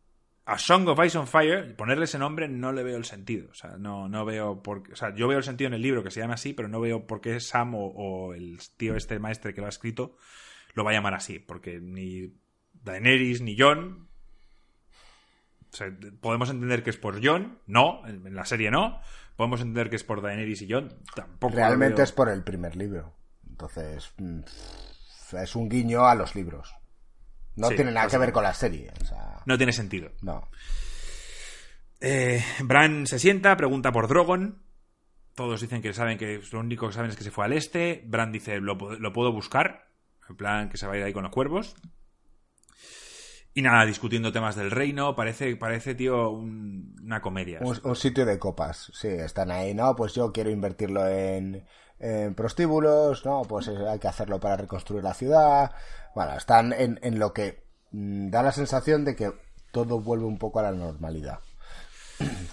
a Song of Ice on Fire, ponerle ese nombre no le veo el sentido. O sea, no, no veo por O sea, yo veo el sentido en el libro que se llama así, pero no veo por qué Sam o, o el tío este maestre que lo ha escrito lo va a llamar así. Porque ni Daenerys ni Jon. podemos entender que es por Jon, no, en la serie no. Podemos entender que es por Daenerys y Jon, tampoco. Realmente es por el primer libro. Entonces, mm, es un guiño a los libros. No tiene nada que ver con la serie. no tiene sentido. No. Eh, Bran se sienta, pregunta por Drogon. Todos dicen que saben que lo único que saben es que se fue al este. Bran dice, lo, puedo buscar. En plan, que se va a ir ahí con los cuervos. Y nada, discutiendo temas del reino. Parece, parece tío, una comedia. Un, sitio de copas. Sí, están ahí. No, pues yo quiero invertirlo en, en prostíbulos. No, pues hay que hacerlo para reconstruir la ciudad. Bueno, están en, en lo que mm, da la sensación de que todo vuelve un poco a la normalidad.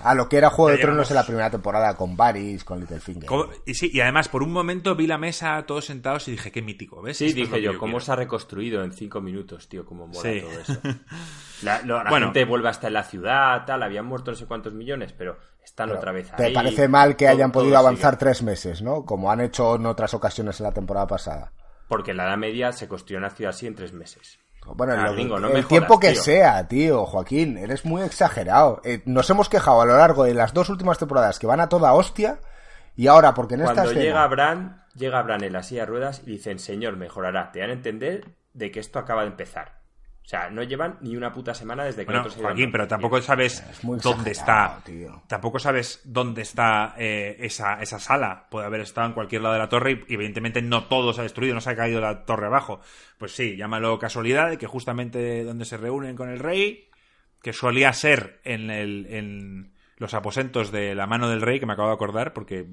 A lo que era Juego de Tronos en la primera temporada con Varys, con Littlefinger. Y sí, y además por un momento vi la mesa todos sentados y dije, qué mítico, ¿ves? Sí, dije yo, cómo se ha reconstruido en cinco minutos, tío, cómo mola todo eso. *laughs* La, gente vuelve hasta en la ciudad, tal, habían muerto no sé cuántos millones, pero están otra vez ahí. Te parece mal que hayan podido avanzar tres meses, ¿no? Como han hecho en otras ocasiones en la temporada pasada. Porque en la Edad Media se construyó una ciudad así en tres meses. Bueno, el tiempo que sea, tío, Joaquín, eres muy exagerado. Eh, nos hemos quejado a lo largo de las dos últimas temporadas que van a toda hostia y ahora, porque en esta Cuando llega Bran, llega Bran en la silla de ruedas y dicen, señor, mejorará. Te dan a entender de que esto acaba de empezar. O sea, no llevan ni una puta semana desde que bueno, Joaquín, pero tampoco sabes dónde está. Tampoco sabes dónde está eh, esa, esa sala. Puede haber estado en cualquier lado de la torre y, evidentemente no todo se ha destruido, no se ha caído la torre abajo. Pues sí, llámalo casualidad de que justamente donde se reúnen con el rey, que solía ser en, el, en los aposentos de la mano del rey, que me acabo de acordar, porque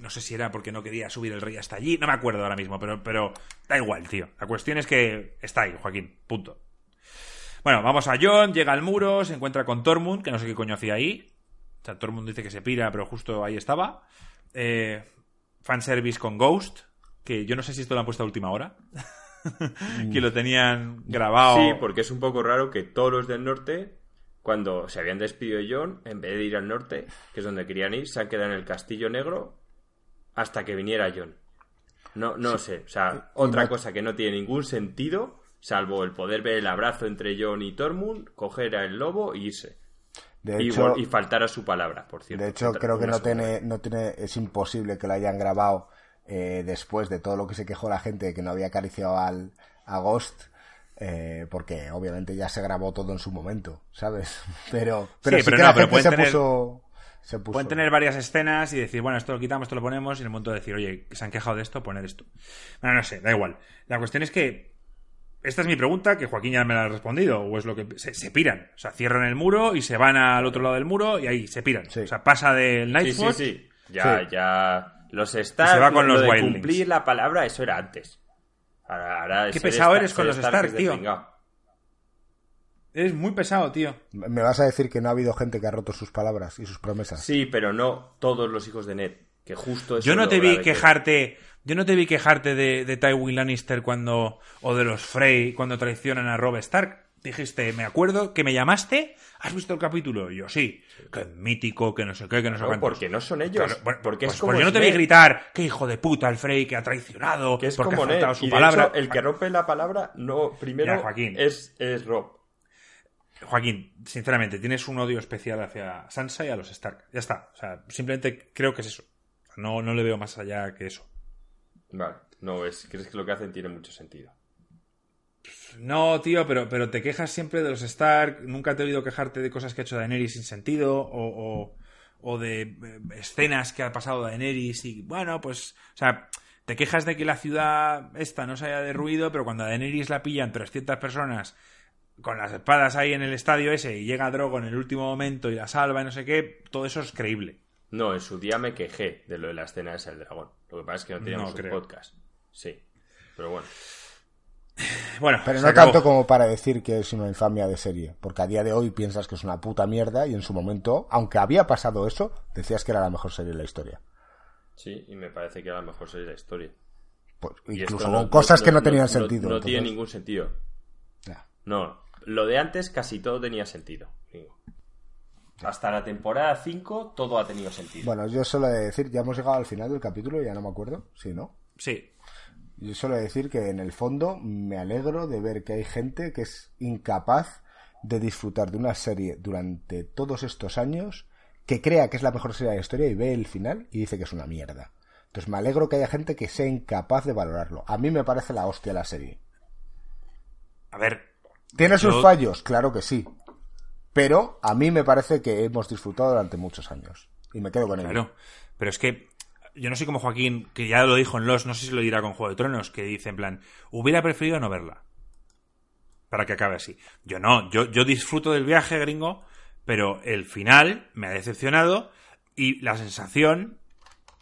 no sé si era porque no quería subir el rey hasta allí, no me acuerdo ahora mismo, pero, pero da igual, tío. La cuestión es que está ahí, Joaquín, punto. Bueno, vamos a John, llega al muro, se encuentra con Tormund, que no sé qué coño hacía ahí. O sea, Tormund dice que se pira, pero justo ahí estaba. Eh, fanservice con Ghost, que yo no sé si esto lo han puesto a última hora. *laughs* que lo tenían grabado. Sí, porque es un poco raro que todos los del norte, cuando se habían despedido de John, en vez de ir al norte, que es donde querían ir, se han quedado en el Castillo Negro hasta que viniera John. No, no sé, o sea, otra cosa que no tiene ningún sentido, salvo el poder ver el abrazo entre John y Tormund, coger al lobo e irse. De hecho, y, faltar a su palabra, por cierto. De hecho, creo que no tiene, no tiene, es imposible que lo hayan grabado eh, después de todo lo que se quejó la gente de que no había acariciado al, a Ghost. Eh, porque obviamente ya se grabó todo en su momento, ¿sabes? *laughs* Pero, pero sí, pero no, se puso Pueden tener varias escenas y decir, bueno, esto lo quitamos, esto lo ponemos, y en el momento de decir, oye, se han quejado de esto, poner esto. Bueno, no sé, da igual. La cuestión es que esta es mi pregunta, que Joaquín ya me la ha respondido, o es lo que... Se, piran, o sea, cierran el muro y se van al otro lado del muro y ahí se piran. O sea, pasa del Nightwatch... Sí, sí, sí. Ya, ya... Los Stark, se va con los de cumplir la palabra, eso era antes. Ahora, Qué pesado eres con los Stark, tío. Es muy pesado, tío. Me vas a decir que no ha habido gente que ha roto sus palabras y sus promesas. Sí, pero no todos los hijos de Ned. Que justo Yo no te vi quejarte. Yo no te vi quejarte de, de Tywin Lannister cuando. o de los Frey cuando traicionan a Rob Stark. Dijiste, me acuerdo que me llamaste. ¿Has visto el capítulo? Y yo, sí. Que mítico, que no sé qué, que no sé no, Porque no son ellos. porque es pues como. yo no te vi gritar, qué hijo de puta el Frey que ha traicionado. Que es porque como ha faltado su palabra. el que rompe la palabra, no, primero es, es Rob. Joaquín, sinceramente, tienes un odio especial hacia Sansa y a los Stark. Ya está. O sea, simplemente creo que es eso. No, no le veo más allá que eso. Vale. No, es, crees que lo que hacen tiene mucho sentido. No, tío, pero, pero te quejas siempre de los Stark. Nunca te he oído quejarte de cosas que ha hecho Daenerys sin sentido. O, o, de eh, escenas que ha pasado Daenerys. Y bueno, pues. O sea, te quejas de que la ciudad esta no se haya derruido, pero cuando a Daenerys la pillan 300 personas con las espadas ahí en el estadio ese y llega Drogo en el último momento y la salva y no sé qué, todo eso es creíble. No, en su día me quejé de lo de la escena esa del dragón. Lo que pasa es que no teníamos un podcast. Sí, pero bueno. Bueno, pero no tanto como para decir que es una infamia de serie, porque a día de hoy piensas que es una puta mierda y en su momento, aunque había pasado eso, decías que era la mejor serie de la historia. Sí, y me parece que era la mejor serie de la historia. Pues, incluso con cosas que no, tenían sentido. No, tiene ningún sentido. No, lo de antes casi todo tenía sentido. Hasta la temporada 5 todo ha tenido sentido. Bueno, yo solo he de decir, ya hemos llegado al final del capítulo, ya no me acuerdo, ¿sí, no? Sí. Yo solo he de decir que en el fondo me alegro de ver que hay gente que es incapaz de disfrutar de una serie durante todos estos años, que crea que es la mejor serie de la historia y ve el final y dice que es una mierda. Entonces me alegro que haya gente que sea incapaz de valorarlo. A mí me parece la hostia la serie. A ver, ¿Tiene sus fallos? Claro que sí. Pero a mí me parece que hemos disfrutado durante muchos años. Y me quedo con ello. Claro, pero es que yo no sé como Joaquín, que ya lo dijo en Los, no sé si lo dirá con Juego de Tronos, que dice en plan, hubiera preferido no verla. Para que acabe así. Yo no, yo, yo disfruto del viaje, gringo, pero el final me ha decepcionado y la sensación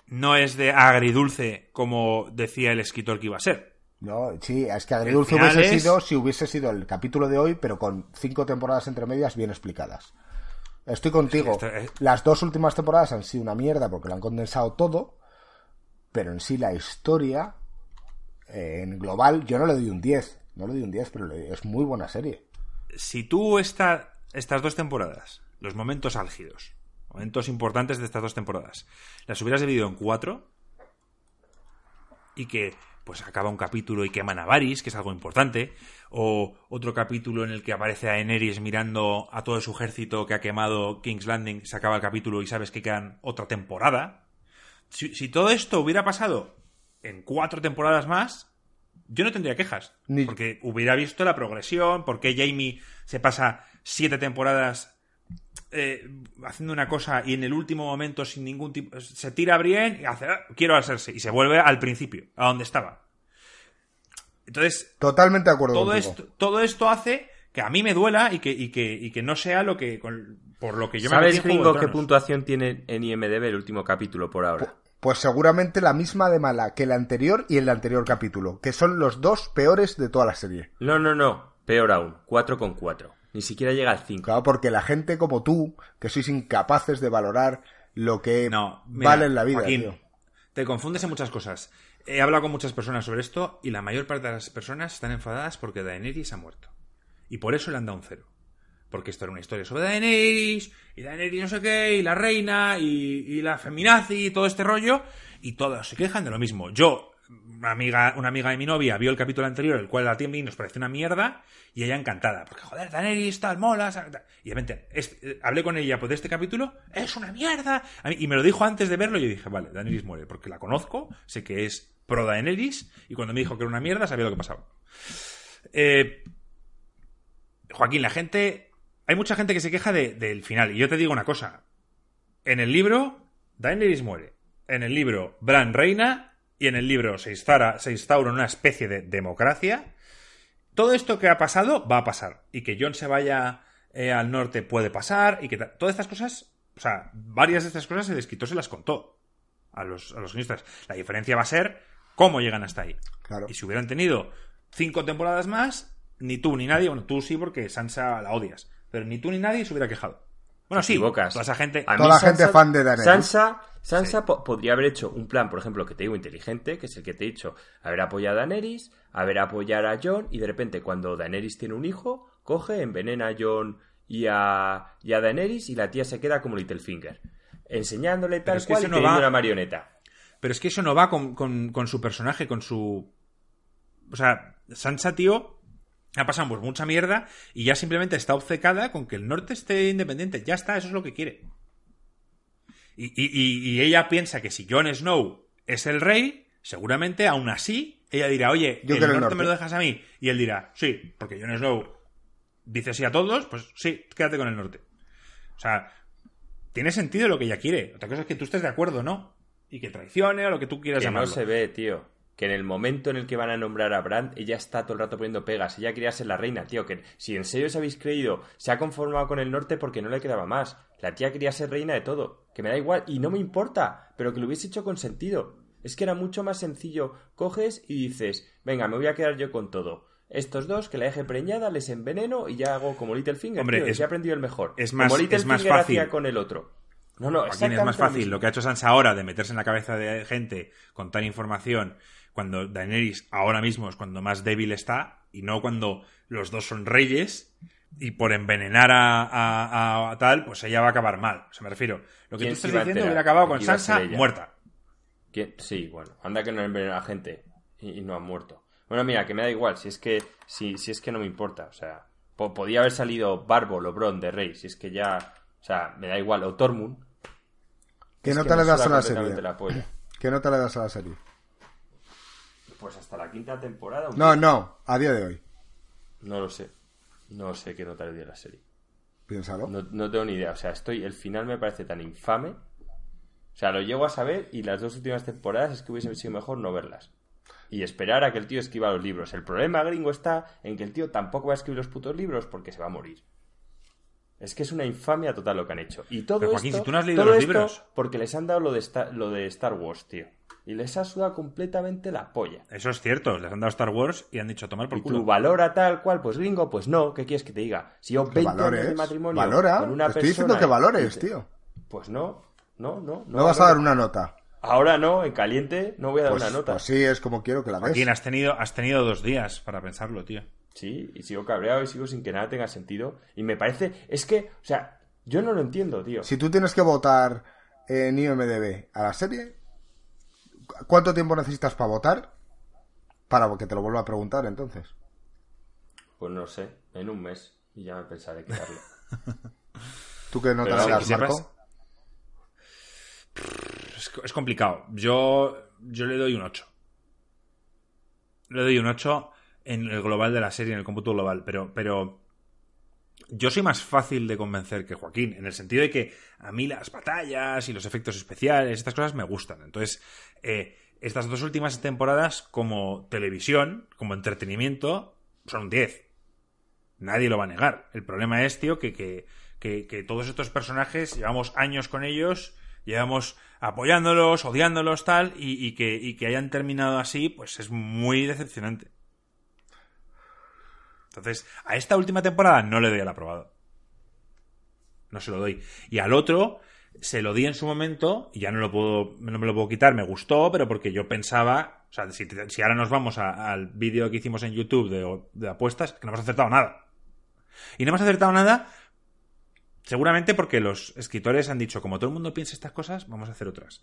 no es de agridulce como decía el escritor que iba a ser. No, sí, es que agridulce hubiese sido si hubiese sido el capítulo de hoy, pero con cinco temporadas entre medias bien explicadas. Estoy contigo. Las dos últimas temporadas han sido una mierda porque lo han condensado todo, pero en sí la historia, eh, en global, yo no le doy un 10. No le doy un 10, pero es muy buena serie. Si tú esta, estas dos temporadas, los momentos álgidos, momentos importantes de estas dos temporadas, las hubieras dividido en cuatro y que pues acaba un capítulo y queman a Varys, que es algo importante, o otro capítulo en el que aparece a Daenerys mirando a todo su ejército que ha quemado King's Landing, se acaba el capítulo y sabes que quedan otra temporada. Si, todo esto hubiera pasado en cuatro temporadas más, yo no tendría quejas, porque hubiera visto la progresión, porque Jamie se pasa siete temporadas eh, haciendo una cosa y en el último momento sin ningún tipo se tira bien y hace ah, quiero hacerse y se vuelve al principio a donde estaba entonces totalmente de acuerdo todo esto todo esto hace que a mí me duela y que, y que, que no sea lo que por lo que yo me ¿Sabes, gringo, qué puntuación tiene en IMDB el último capítulo por ahora? Pues seguramente la misma de mala que el anterior y el anterior capítulo, que son los dos peores de toda la serie. No, no, no, peor aún, 4,4. Ni siquiera llega al 5. Claro, porque la gente como tú, que sois incapaces de valorar lo que vale en la vida. Te confundes en muchas cosas. He hablado con muchas personas sobre esto y la mayor parte de las personas están enfadadas porque Daenerys ha muerto. Y por eso le han dado un cero. Porque esto era una historia sobre Daenerys, y Daenerys no sé qué, y la reina, y, y la feminazi, y todo este rollo, y todos se quejan de lo mismo. Yo una amiga, una amiga de mi novia vio el capítulo anterior, el cual la tienda nos pareció una mierda, y ella encantada, porque joder, Daenerys tal, mola, y de repente, eh, hablé con ella pues de este capítulo, es una mierda, y me lo dijo antes de verlo, y yo dije, vale, Daenerys muere, porque la conozco, sé que es pro Daenerys, y cuando me dijo que era una mierda, sabía lo que pasaba. Eh, Joaquín, la gente, hay mucha gente que se queja del final, y yo te digo una cosa, en el libro, Daenerys muere, en el libro, Bran reina, y en el libro se instaura, se instaura una especie de democracia, todo esto que ha pasado va a pasar. Y que John se vaya eh, al norte puede pasar, y que todas estas cosas, o sea, varias de estas cosas el escritor se las contó a los, a los guionistas. La diferencia va a ser cómo llegan hasta ahí. Claro. Y si hubieran tenido cinco temporadas más, ni tú ni nadie, bueno, tú sí porque Sansa la odias, pero ni tú ni nadie se hubiera quejado. Bueno, sí, toda esa gente. toda la gente fan de Daenerys. Sansa, Sansa podría haber hecho un plan, por ejemplo, que te digo inteligente, que es el que te he dicho, haber apoyado a Daenerys, haber apoyado a Jon, y de repente cuando Daenerys tiene un hijo, coge, envenena a Jon y a, y a Daenerys y la tía se queda como Littlefinger. Enseñándole tal cual y no va... una marioneta. Pero es que eso no va con, con su personaje, con su... O sea, Sansa, tío, ha pasado pues mucha mierda y ya simplemente está obcecada con que el norte esté independiente. Ya está, eso es lo que quiere. Y, ella piensa que si Jon Snow es el rey, seguramente aún así ella dirá, oye, el norte, me lo dejas a mí. Y él dirá, sí, porque Jon Snow dice sí a todos, pues sí, quédate con el norte. O sea, tiene sentido lo que ella quiere. Otra cosa es que tú estés de acuerdo, ¿no? Y que traicione o lo que tú quieras que No se ve, tío que en el momento en el que van a nombrar a Brand, ella está todo el rato poniendo pegas. Ella quería ser la reina, tío. Que si en serio os habéis creído, se ha conformado con el norte porque no le quedaba más. La tía quería ser reina de todo. Que me da igual y no me importa, pero que lo hubiese hecho con sentido. Es que era mucho más sencillo. Coges y dices, venga, me voy a quedar yo con todo. Estos dos, que la deje preñada, les enveneno y ya hago como Littlefinger. Hombre, tío, es, he aprendido el mejor. Es más, como es más fácil. con el otro. No, no, es más fácil. Lo que ha hecho Sansa ahora de meterse en la cabeza de gente, contar información cuando Daenerys ahora mismo es cuando más débil está y no cuando los dos son reyes y por envenenar a, tal, pues ella va a acabar mal. O sea, me refiero. Lo que tú estás diciendo hubiera acabado con Sansa muerta. Sí, bueno, anda que no envenena a gente y, no ha muerto. Bueno, mira, que me da igual, si es que, si, si es que no me importa. O sea, podía haber salido Barbo, Bron de Rey, si es que ya. O sea, me da igual. O Tormund. ¿Qué no te le das a la serie? ¿Qué no te le das a la serie? Pues hasta la quinta temporada. No, no, a día de hoy. No lo sé. No sé qué nota le dio la serie. Piénsalo. No, no tengo ni idea. O sea, estoy. El final me parece tan infame. O sea, lo llego a saber y las dos últimas temporadas es que hubiese sido mejor no verlas. Y esperar a que el tío escriba los libros. El problema gringo está en que el tío tampoco va a escribir los putos libros porque se va a morir. Es que es una infamia total lo que han hecho. Y todo Pero, Joaquín, esto, si tú no has leído todo los libros. porque les han dado lo de, Star, lo de Star Wars, tío. Y les ha sudado completamente la polla. Eso es cierto, les han dado Star Wars y han dicho tomar por Y culo. tú valora tal cual, pues gringo, pues no, ¿qué quieres que te diga? Si yo 20 años de valores. matrimonio Valora. con una Te estoy persona diciendo que y- valores, y te- tío. Pues no, no, no. No vas a dar una nota. Ahora no, en caliente no voy a dar Pues, una nota. pues sí, es como quiero que la des. Joaquín, has tenido, has tenido dos días para pensarlo, tío. Sí, y sigo cabreado y sigo sin que nada tenga sentido. Y me parece, es que, o sea, yo no lo entiendo, tío. Si tú tienes que votar en IMDB a la serie, ¿cu- ¿cuánto tiempo necesitas para votar? Para que te lo vuelva a preguntar entonces. Pues no sé, en un mes y ya me pensaré que darle. *laughs* ¿Tú qué que sepas- Marco? Es, es complicado. Yo, yo le doy un 8. Le doy un 8 en el global de la serie, en el cómputo global. Pero, pero yo soy más fácil de convencer que Joaquín, en el sentido de que a mí las batallas y los efectos especiales, estas cosas me gustan. Entonces, eh, estas dos últimas temporadas, como televisión, como entretenimiento, son un 10. Nadie lo va a negar. El problema es, tío, que, que, que, que todos estos personajes llevamos años con ellos, llevamos apoyándolos, odiándolos, tal, y, y que, y que hayan terminado así, pues es muy decepcionante. Entonces, a esta última temporada no le doy el aprobado. No se lo doy. Y al otro, se lo di en su momento, y ya no lo puedo, no me lo puedo quitar, me gustó, pero porque yo pensaba, o sea, si, si ahora nos vamos al vídeo que hicimos en YouTube de apuestas, que no hemos acertado nada. Y no hemos acertado nada, seguramente porque los escritores han dicho, como todo el mundo piensa estas cosas, vamos a hacer otras.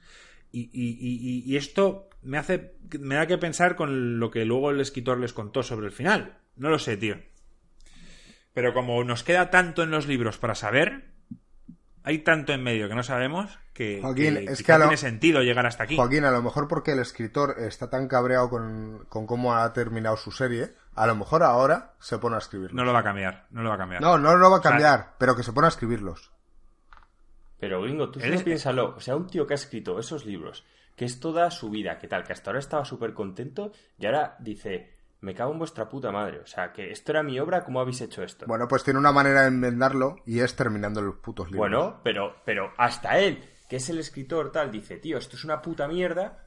Y, y- y- y esto me hace, me da que pensar con lo que luego el escritor les contó sobre el final. No lo sé, tío. Pero como nos queda tanto en los libros para saber, hay tanto en medio que no sabemos que, Joaquín, que es que lo- tiene sentido llegar hasta aquí. Joaquín, a lo mejor porque el escritor está tan cabreado con, con cómo ha terminado su serie, a lo mejor ahora se pone a escribirlos. No lo va a cambiar, no lo va a cambiar. No, no lo va a sea- cambiar, pero que se pone a escribirlos. Pero gringo, tú solo es- piénsalo. O sea, un tío que ha escrito esos libros, que es toda su vida, que tal, que hasta ahora estaba súper contento y ahora dice, me cago en vuestra puta madre. O sea, que esto era mi obra, ¿cómo habéis hecho esto? Bueno, pues tiene una manera de enmendarlo y es terminando los putos libros. Bueno, pero, pero hasta él, que es el escritor tal, dice, tío, esto es una puta mierda.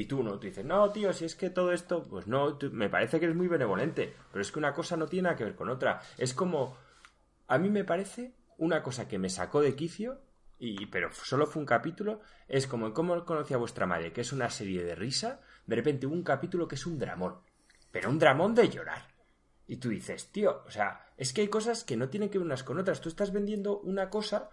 Y tú no, tú dices, no, tío, si es que todo esto, pues no, tú- me parece que eres muy benevolente, pero es que una cosa no tiene nada que ver con otra. Es como, a mí me parece una cosa que me sacó de quicio, y, pero solo fue un capítulo, es como cómo conocí a vuestra madre, que es una serie de risa, de repente hubo un capítulo que es un dramón, pero un dramón de llorar. Y tú dices, tío, o sea, es que hay cosas que no tienen que ver unas con otras. Tú estás vendiendo una cosa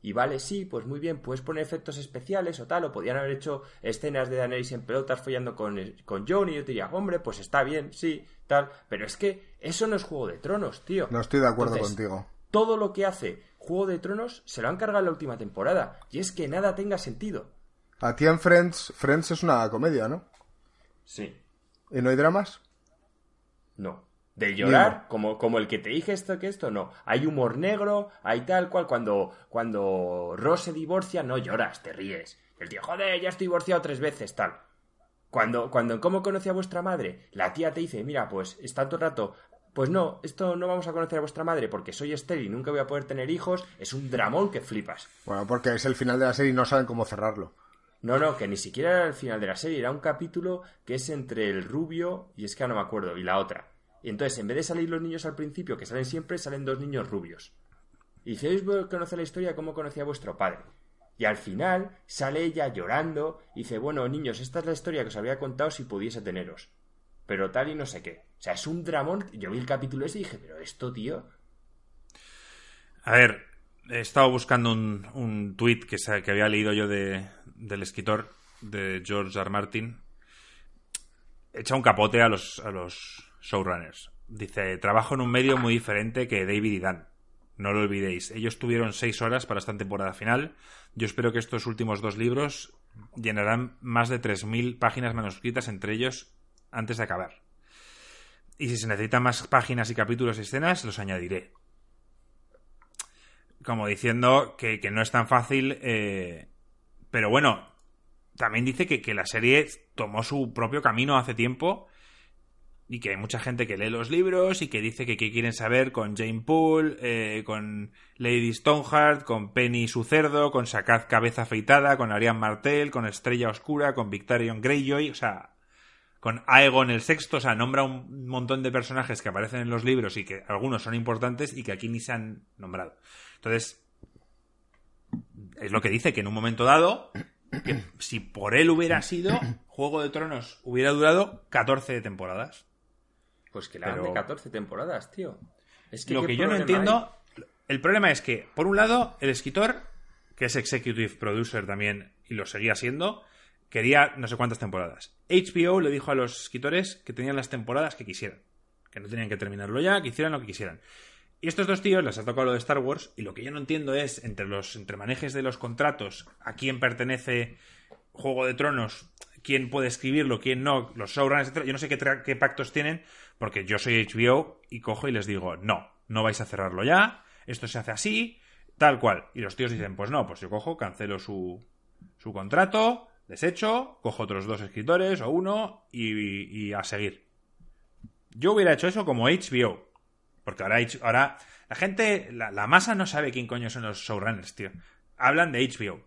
y vale, sí, pues muy bien, puedes poner efectos especiales o tal, o podían haber hecho escenas de Daenerys en pelotas follando con, con Jon y yo te diría, hombre, pues está bien, sí, tal. Pero es que eso no es Juego de Tronos, tío. No estoy de acuerdo Entonces, contigo. Todo lo que hace Juego de Tronos se lo han cargado en la última temporada. Y es que nada tenga sentido. A ti en Friends, Friends es una comedia, ¿no? Sí. ¿Y no hay dramas? No. De llorar, como, como el que te dije esto que esto, no. Hay humor negro, hay tal cual. Cuando, cuando Ross se divorcia, no lloras, te ríes. El tío, joder, ya estoy divorciado tres veces, tal. Cuando, cuando en cómo conocí a vuestra madre, la tía te dice, mira, pues está todo el rato. Pues no, esto no vamos a conocer a vuestra madre porque soy estéril y nunca voy a poder tener hijos. Es un dramón que flipas. Bueno, porque es el final de la serie y no saben cómo cerrarlo. No, no, que ni siquiera era el final de la serie, era un capítulo que es entre el rubio, y es que no me acuerdo, y la otra. Y entonces, en vez de salir los niños al principio, que salen siempre, salen dos niños rubios. Y si hoy conocer la historia cómo conocía a vuestro padre. Y al final sale ella llorando y dice, bueno, niños, esta es la historia que os habría contado si pudiese teneros. Pero tal y no sé qué. O sea, es un dramón. Yo vi el capítulo ese y dije, pero esto, tío. A ver, he estado buscando un, un tuit que, que había leído yo de, del escritor, de George. R. Martin. Echa un capote a los, a los showrunners. Dice, trabajo en un medio muy diferente que David y Dan. No lo olvidéis. Ellos tuvieron seis horas para esta temporada final. Yo espero que estos últimos dos libros llenarán más de 3.000 páginas manuscritas entre ellos antes de acabar. Y si se necesitan más páginas y capítulos y escenas, los añadiré. como diciendo que, no es tan fácil. Eh, pero bueno, también dice que, que, la serie tomó su propio camino hace tiempo y que hay mucha gente que lee los libros y que dice que, quieren saber con Jane Poole, eh, con Lady Stoneheart, con Penny su cerdo, con Sakaz cabeza afeitada, con Ariane Martel, con Estrella Oscura, con Victorian Greyjoy, o sea, con Aegon el sexto, o sea, nombra un montón de personajes que aparecen en los libros y que algunos son importantes y que aquí ni se han nombrado. Entonces, es lo que dice, que en un momento dado, que si por él hubiera sido, Juego de Tronos hubiera durado 14 temporadas. Pues que la de 14 temporadas, tío. Es que lo que yo no entiendo. El problema es que, por un lado, el escritor, que es executive producer también y lo seguía siendo, quería no sé cuántas temporadas. HBO le dijo a los escritores que tenían las temporadas que quisieran. Que no tenían que terminarlo ya, que hicieran lo que quisieran. Y estos dos tíos les ha tocado lo de Star Wars y lo que yo no entiendo es entre los entremanejes de los contratos a quién pertenece Juego de Tronos, quién puede escribirlo, quién no, los showrunners, etc. Yo no sé qué, pactos tienen, porque yo soy HBO y cojo y les digo, no, no vais a cerrarlo ya, esto se hace así, tal cual. Y los tíos dicen, pues no, pues yo cojo, cancelo su, su contrato, desecho, cojo otros dos escritores o uno y, a seguir. Yo hubiera hecho eso como HBO. Porque ahora, ahora la gente, la, la, masa no sabe quién coño son los showrunners, tío. Hablan de HBO.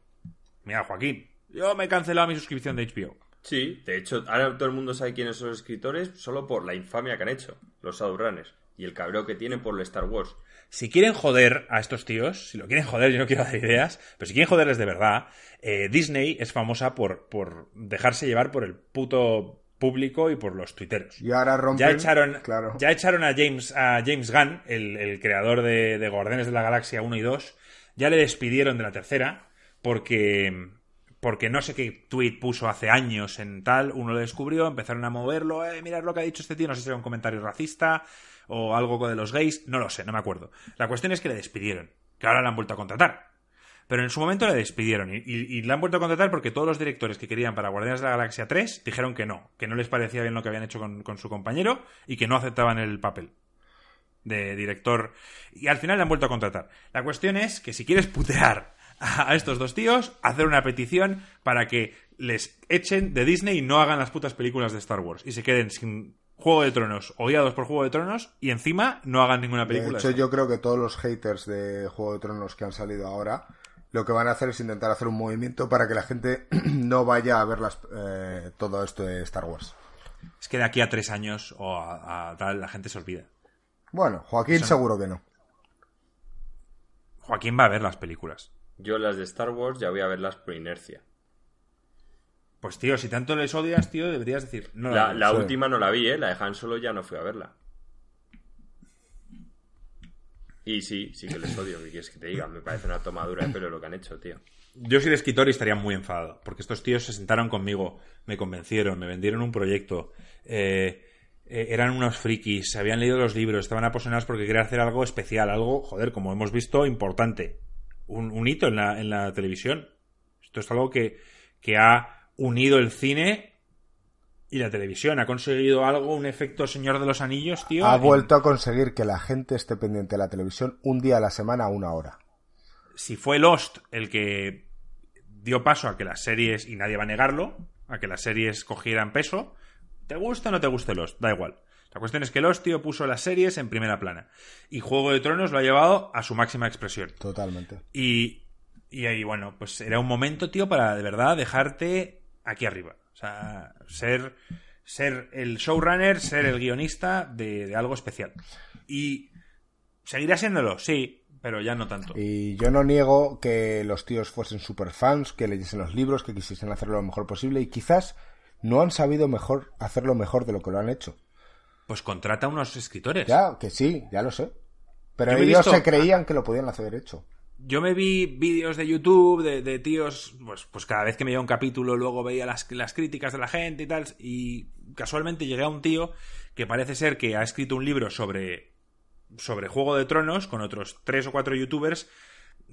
Mira, Joaquín, yo me he cancelado mi suscripción de HBO. Sí, de hecho, ahora todo el mundo sabe quiénes son los escritores solo por la infamia que han hecho, los showrunners, y el cabreo que tienen por el Star Wars. Si quieren joder a estos tíos, si lo quieren joder, yo no quiero dar ideas, pero si quieren joderles de verdad, eh, Disney es famosa por, por dejarse llevar por el puto público y por los tuiteros. Y ahora rompen, ya echaron, ya echaron a James, a James Gunn, el, creador de, de Guardianes de la Galaxia 1 y 2, ya le despidieron de la tercera porque porque no sé qué tweet puso hace años en tal, uno lo descubrió, empezaron a moverlo, eh, mirad lo que ha dicho este tío, no sé si era un comentario racista o algo de los gays, no lo sé, no me acuerdo. La cuestión es que le despidieron, que ahora le han vuelto a contratar. Pero en su momento le despidieron y, y, le han vuelto a contratar porque todos los directores que querían para Guardianes de la Galaxia 3 dijeron que no, que no les parecía bien lo que habían hecho con, con su compañero y que no aceptaban el papel de director. Y al final le han vuelto a contratar. La cuestión es que si quieres putear a estos dos tíos hacer una petición para que les echen de Disney y no hagan las putas películas de Star Wars y se queden sin Juego de Tronos o guiados por Juego de Tronos y encima no hagan ninguna película. De hecho, yo creo que todos los haters de Juego de Tronos que han salido ahora lo que van a hacer es intentar hacer un movimiento para que la gente *clears throat* no vaya a ver las, eh, todo esto de Star Wars. Es que de aquí a tres años o a, tal la gente se olvida. Bueno, Joaquín seguro que no. Joaquín va a ver las películas. Yo las de Star Wars ya voy a verlas por inercia. Pues tío, si tanto les odias, tío, deberías decir. No la, la, última no la vi, ¿eh? La de Han Solo ya no fui a verla. Y sí, sí que les odio, ¿qué quieres que te diga? Me parece una tomadura de pelo lo que han hecho, tío. Yo soy de escritor y estaría muy enfadado, porque estos tíos se sentaron conmigo, me convencieron, me vendieron un proyecto, eh, eh, eran unos frikis, se habían leído los libros, estaban apasionados porque querían hacer algo especial, algo, joder, como hemos visto, importante un, hito en la, en la, televisión. Esto es algo que, que ha unido el cine y la televisión. Ha conseguido algo, un efecto Señor de los Anillos, tío. Ha vuelto a conseguir que la gente esté pendiente de la televisión un día a la semana a una hora. Si fue Lost el que dio paso a que las series, y nadie va a negarlo, a que las series cogieran peso, ¿te gusta o no te guste Lost? Da igual. La cuestión es que el tío, puso las series en primera plana. Y Juego de Tronos lo ha llevado a su máxima expresión. Totalmente. Y, y ahí, bueno, pues era un momento, tío, para de verdad dejarte aquí arriba. O sea, ser, ser el showrunner, ser el guionista de, algo especial. Y seguirá siéndolo, sí, pero ya no tanto. Y yo no niego que los tíos fuesen super fans, que leyesen los libros, que quisiesen hacerlo lo mejor posible y quizás no han sabido mejor hacerlo mejor de lo que lo han hecho. Pues contrata unos escritores. Ya, que sí, ya lo sé. Pero ellos se creían que lo podían hacer hecho. Yo me vi vídeos de YouTube de, tíos, pues, pues cada vez que me iba un capítulo luego veía las, críticas de la gente y tal, y casualmente llegué a un tío que parece ser que ha escrito un libro sobre, sobre Juego de Tronos con otros tres o cuatro youtubers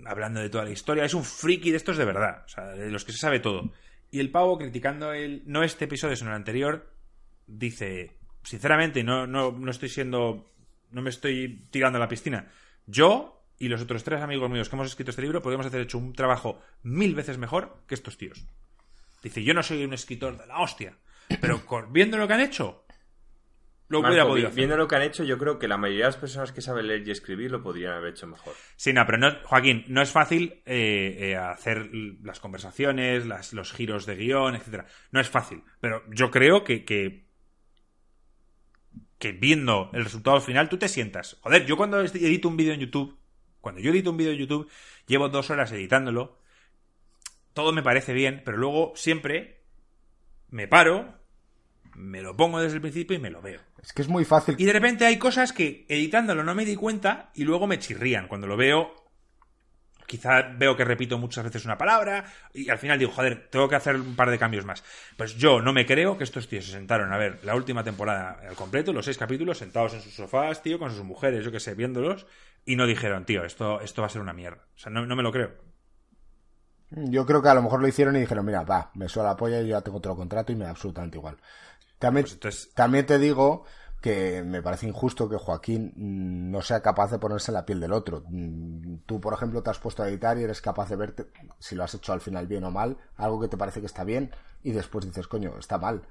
hablando de toda la historia. Es un friki de estos de verdad, o sea, de los que se sabe todo. Y el pavo criticando el, no este episodio, sino el anterior, dice, sinceramente, no, no, no estoy siendo. No me estoy tirando a la piscina. Yo y los otros tres amigos míos que hemos escrito este libro podríamos hacer hecho un trabajo mil veces mejor que estos tíos. Dice, yo no soy un escritor de la hostia, pero viendo lo que han hecho, lo hubiera podido Viendo lo que han hecho, yo creo que la mayoría de las personas que saben leer y escribir lo podrían haber hecho mejor. Sí, no, pero no, Joaquín, no es fácil eh, eh, hacer las conversaciones, los giros de guion, etcétera. No es fácil, pero yo creo que, que que viendo el resultado final tú te sientas. Joder, yo cuando edito un vídeo en YouTube, cuando yo edito un vídeo en YouTube, llevo dos horas editándolo todo me parece bien, pero luego siempre me paro, me lo pongo desde el principio y me lo veo. Es que es muy fácil. Y de repente hay cosas que editándolo no me di cuenta y luego me chirrían. Cuando lo veo, quizá veo que repito muchas veces una palabra y al final digo, joder, tengo que hacer un par de cambios más. Pues yo no me creo que estos tíos se sentaron a ver la última temporada al completo, los seis capítulos, sentados en sus sofás, tío, con sus mujeres, yo qué sé, viéndolos, y no dijeron, tío, esto, esto va a ser una mierda. O sea, no me lo creo. Yo creo que a lo mejor lo hicieron y dijeron, mira, va, me suena la polla y yo ya tengo otro contrato y me da absolutamente igual. También, pues también te digo que me parece injusto que Joaquín mm, no sea capaz de ponerse en la piel del otro. Mm, tú, por ejemplo, te has puesto a editar y eres capaz de verte si lo has hecho al final bien o mal, algo que te parece que está bien y después dices, coño, está mal.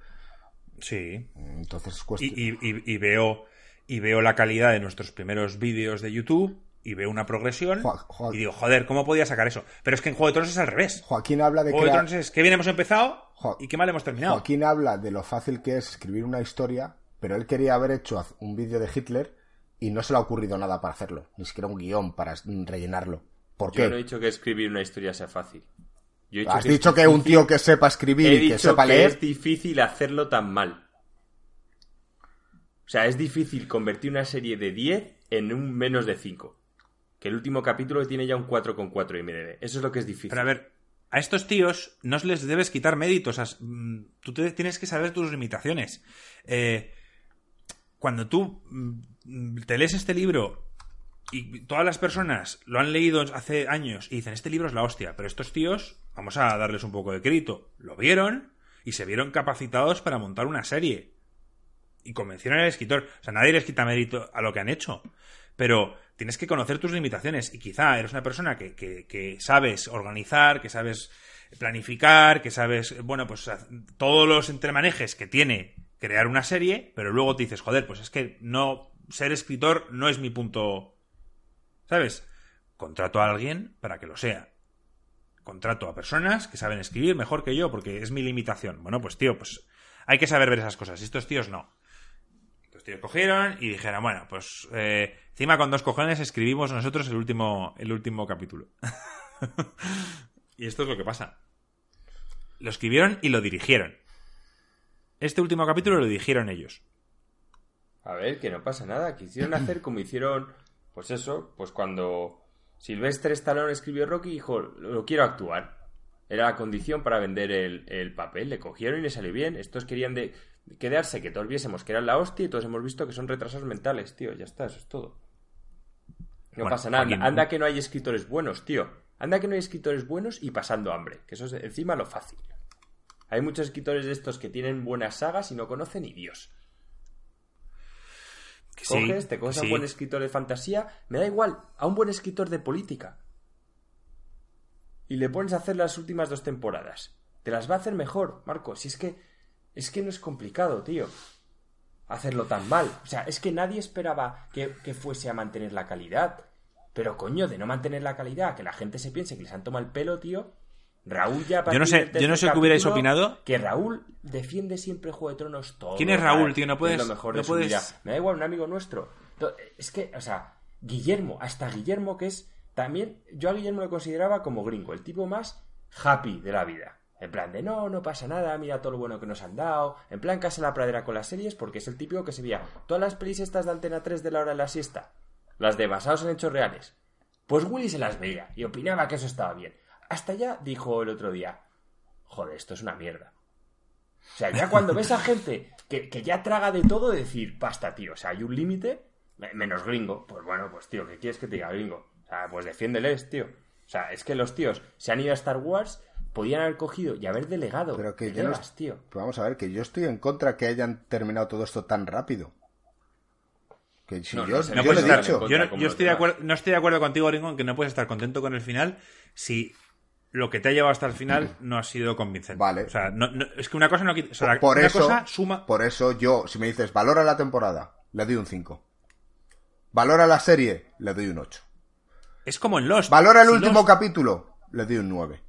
Sí. Entonces es cuestión... y, veo, y veo la calidad de nuestros primeros vídeos de YouTube y veo una progresión y digo, joder, ¿cómo podía sacar eso? Pero es que en Juego de Tronos es al revés. Joaquín habla de Juego de Tronos es que bien hemos empezado y qué mal hemos terminado. Joaquín habla de lo fácil que es escribir una historia, pero él quería haber hecho un vídeo de Hitler y no se le ha ocurrido nada para hacerlo, ni siquiera un guion para rellenarlo. ¿Por qué? Yo no he dicho que escribir una historia sea fácil. Has dicho que un tío que sepa escribir y que sepa leer. Es difícil hacerlo tan mal. O sea, es difícil convertir una serie de 10 en un menos de 5 que el último capítulo tiene ya un 4,4 IMDb. Eso es lo que es difícil. Pero a ver, a estos tíos no les debes quitar méritos. Mm, tú tienes que saber tus limitaciones. Eh, cuando tú mm, te lees este libro y todas las personas lo han leído hace años y dicen, este libro es la hostia, pero estos tíos, vamos a darles un poco de crédito, lo vieron y se vieron capacitados para montar una serie. Y convencieron al escritor. O sea, nadie les quita mérito a lo que han hecho. Pero tienes que conocer tus limitaciones y quizá eres una persona que, que, sabes organizar, que sabes planificar, que sabes, bueno, pues todos los entremanejes que tiene crear una serie, pero luego te dices, joder, pues es que no ser escritor no es mi punto, ¿sabes? Contrato a alguien para que lo sea. Contrato a personas que saben escribir mejor que yo porque es mi limitación. Bueno, pues tío, pues hay que saber ver esas cosas. Estos tíos no. Estos tíos cogieron y dijeron, bueno, pues eh, Encima con dos cojones escribimos nosotros el último, el último capítulo. *laughs* y esto es lo que pasa. Lo escribieron y lo dirigieron. Este último capítulo lo dirigieron ellos. A ver, que no pasa nada. Quisieron *clears throat* hacer como hicieron, pues eso, pues cuando Silvestre Stallone escribió Rocky, dijo, lo quiero actuar. Era la condición para vender el, el papel. Le cogieron y le salió bien. Estos querían de, quedarse que todos viésemos que eran la hostia y todos hemos visto que son retrasos mentales, tío. Ya está, eso es todo. No pasa nada. Anda que no hay escritores buenos, tío. Anda que no hay escritores buenos y pasando hambre. Que eso es encima lo fácil. Hay muchos escritores de estos que tienen buenas sagas y no conocen ni Dios. coges, te coges a un buen escritor de fantasía, me da igual, a un buen escritor de política. Y le pones a hacer las últimas dos temporadas. Te las va a hacer mejor, Marco. Si es que. Es que no es complicado, tío. Hacerlo tan mal. O sea, es que nadie esperaba que, que fuese a mantener la calidad. Pero coño, de no mantener la calidad, que la gente se piense que les han tomado el pelo, tío. Raúl ya Yo no sé, yo no sé qué hubierais opinado. Que Raúl defiende siempre Juego de Tronos todo. ¿Quién es Raúl, tío? No puedes. no puedes... Me da igual, un amigo nuestro. Es que, o sea, Guillermo, hasta Guillermo, que es también. Yo a Guillermo lo consideraba como gringo, el tipo más happy de la vida. En plan de no, no pasa nada, mira todo lo bueno que nos han dado. En plan, casa la pradera con las series, porque es el típico que se veía todas las pelis estas de Antena 3 de la hora de la siesta las de basados en hechos reales. Pues Willy se las veía y opinaba que eso estaba bien. Hasta ya dijo el otro día, joder, esto es una mierda. O sea, ya cuando ves a gente que, ya traga de todo, decir, pasta, tío, o sea, hay un límite, menos gringo, pues bueno, pues tío, ¿qué quieres que te diga gringo? O sea, pues defiéndeles, tío. O sea, es que los tíos se han ido a Star Wars, podían haber cogido y haber delegado. Pero que yo tío. vamos a ver, que yo estoy en contra que hayan terminado todo esto tan rápido. Que yo, no, estoy de acuerdo, no estoy de acuerdo contigo, Ringo, en que no puedes estar contento con el final si lo que te ha llevado hasta el final no ha sido convincente. Vale. O sea, es que una cosa no quita. por una eso, cosa suma. Por eso yo, si me dices, valora la temporada, le doy un 5. Valora la serie, le doy un 8. Es como en Lost. Valora el último capítulo, le doy un 9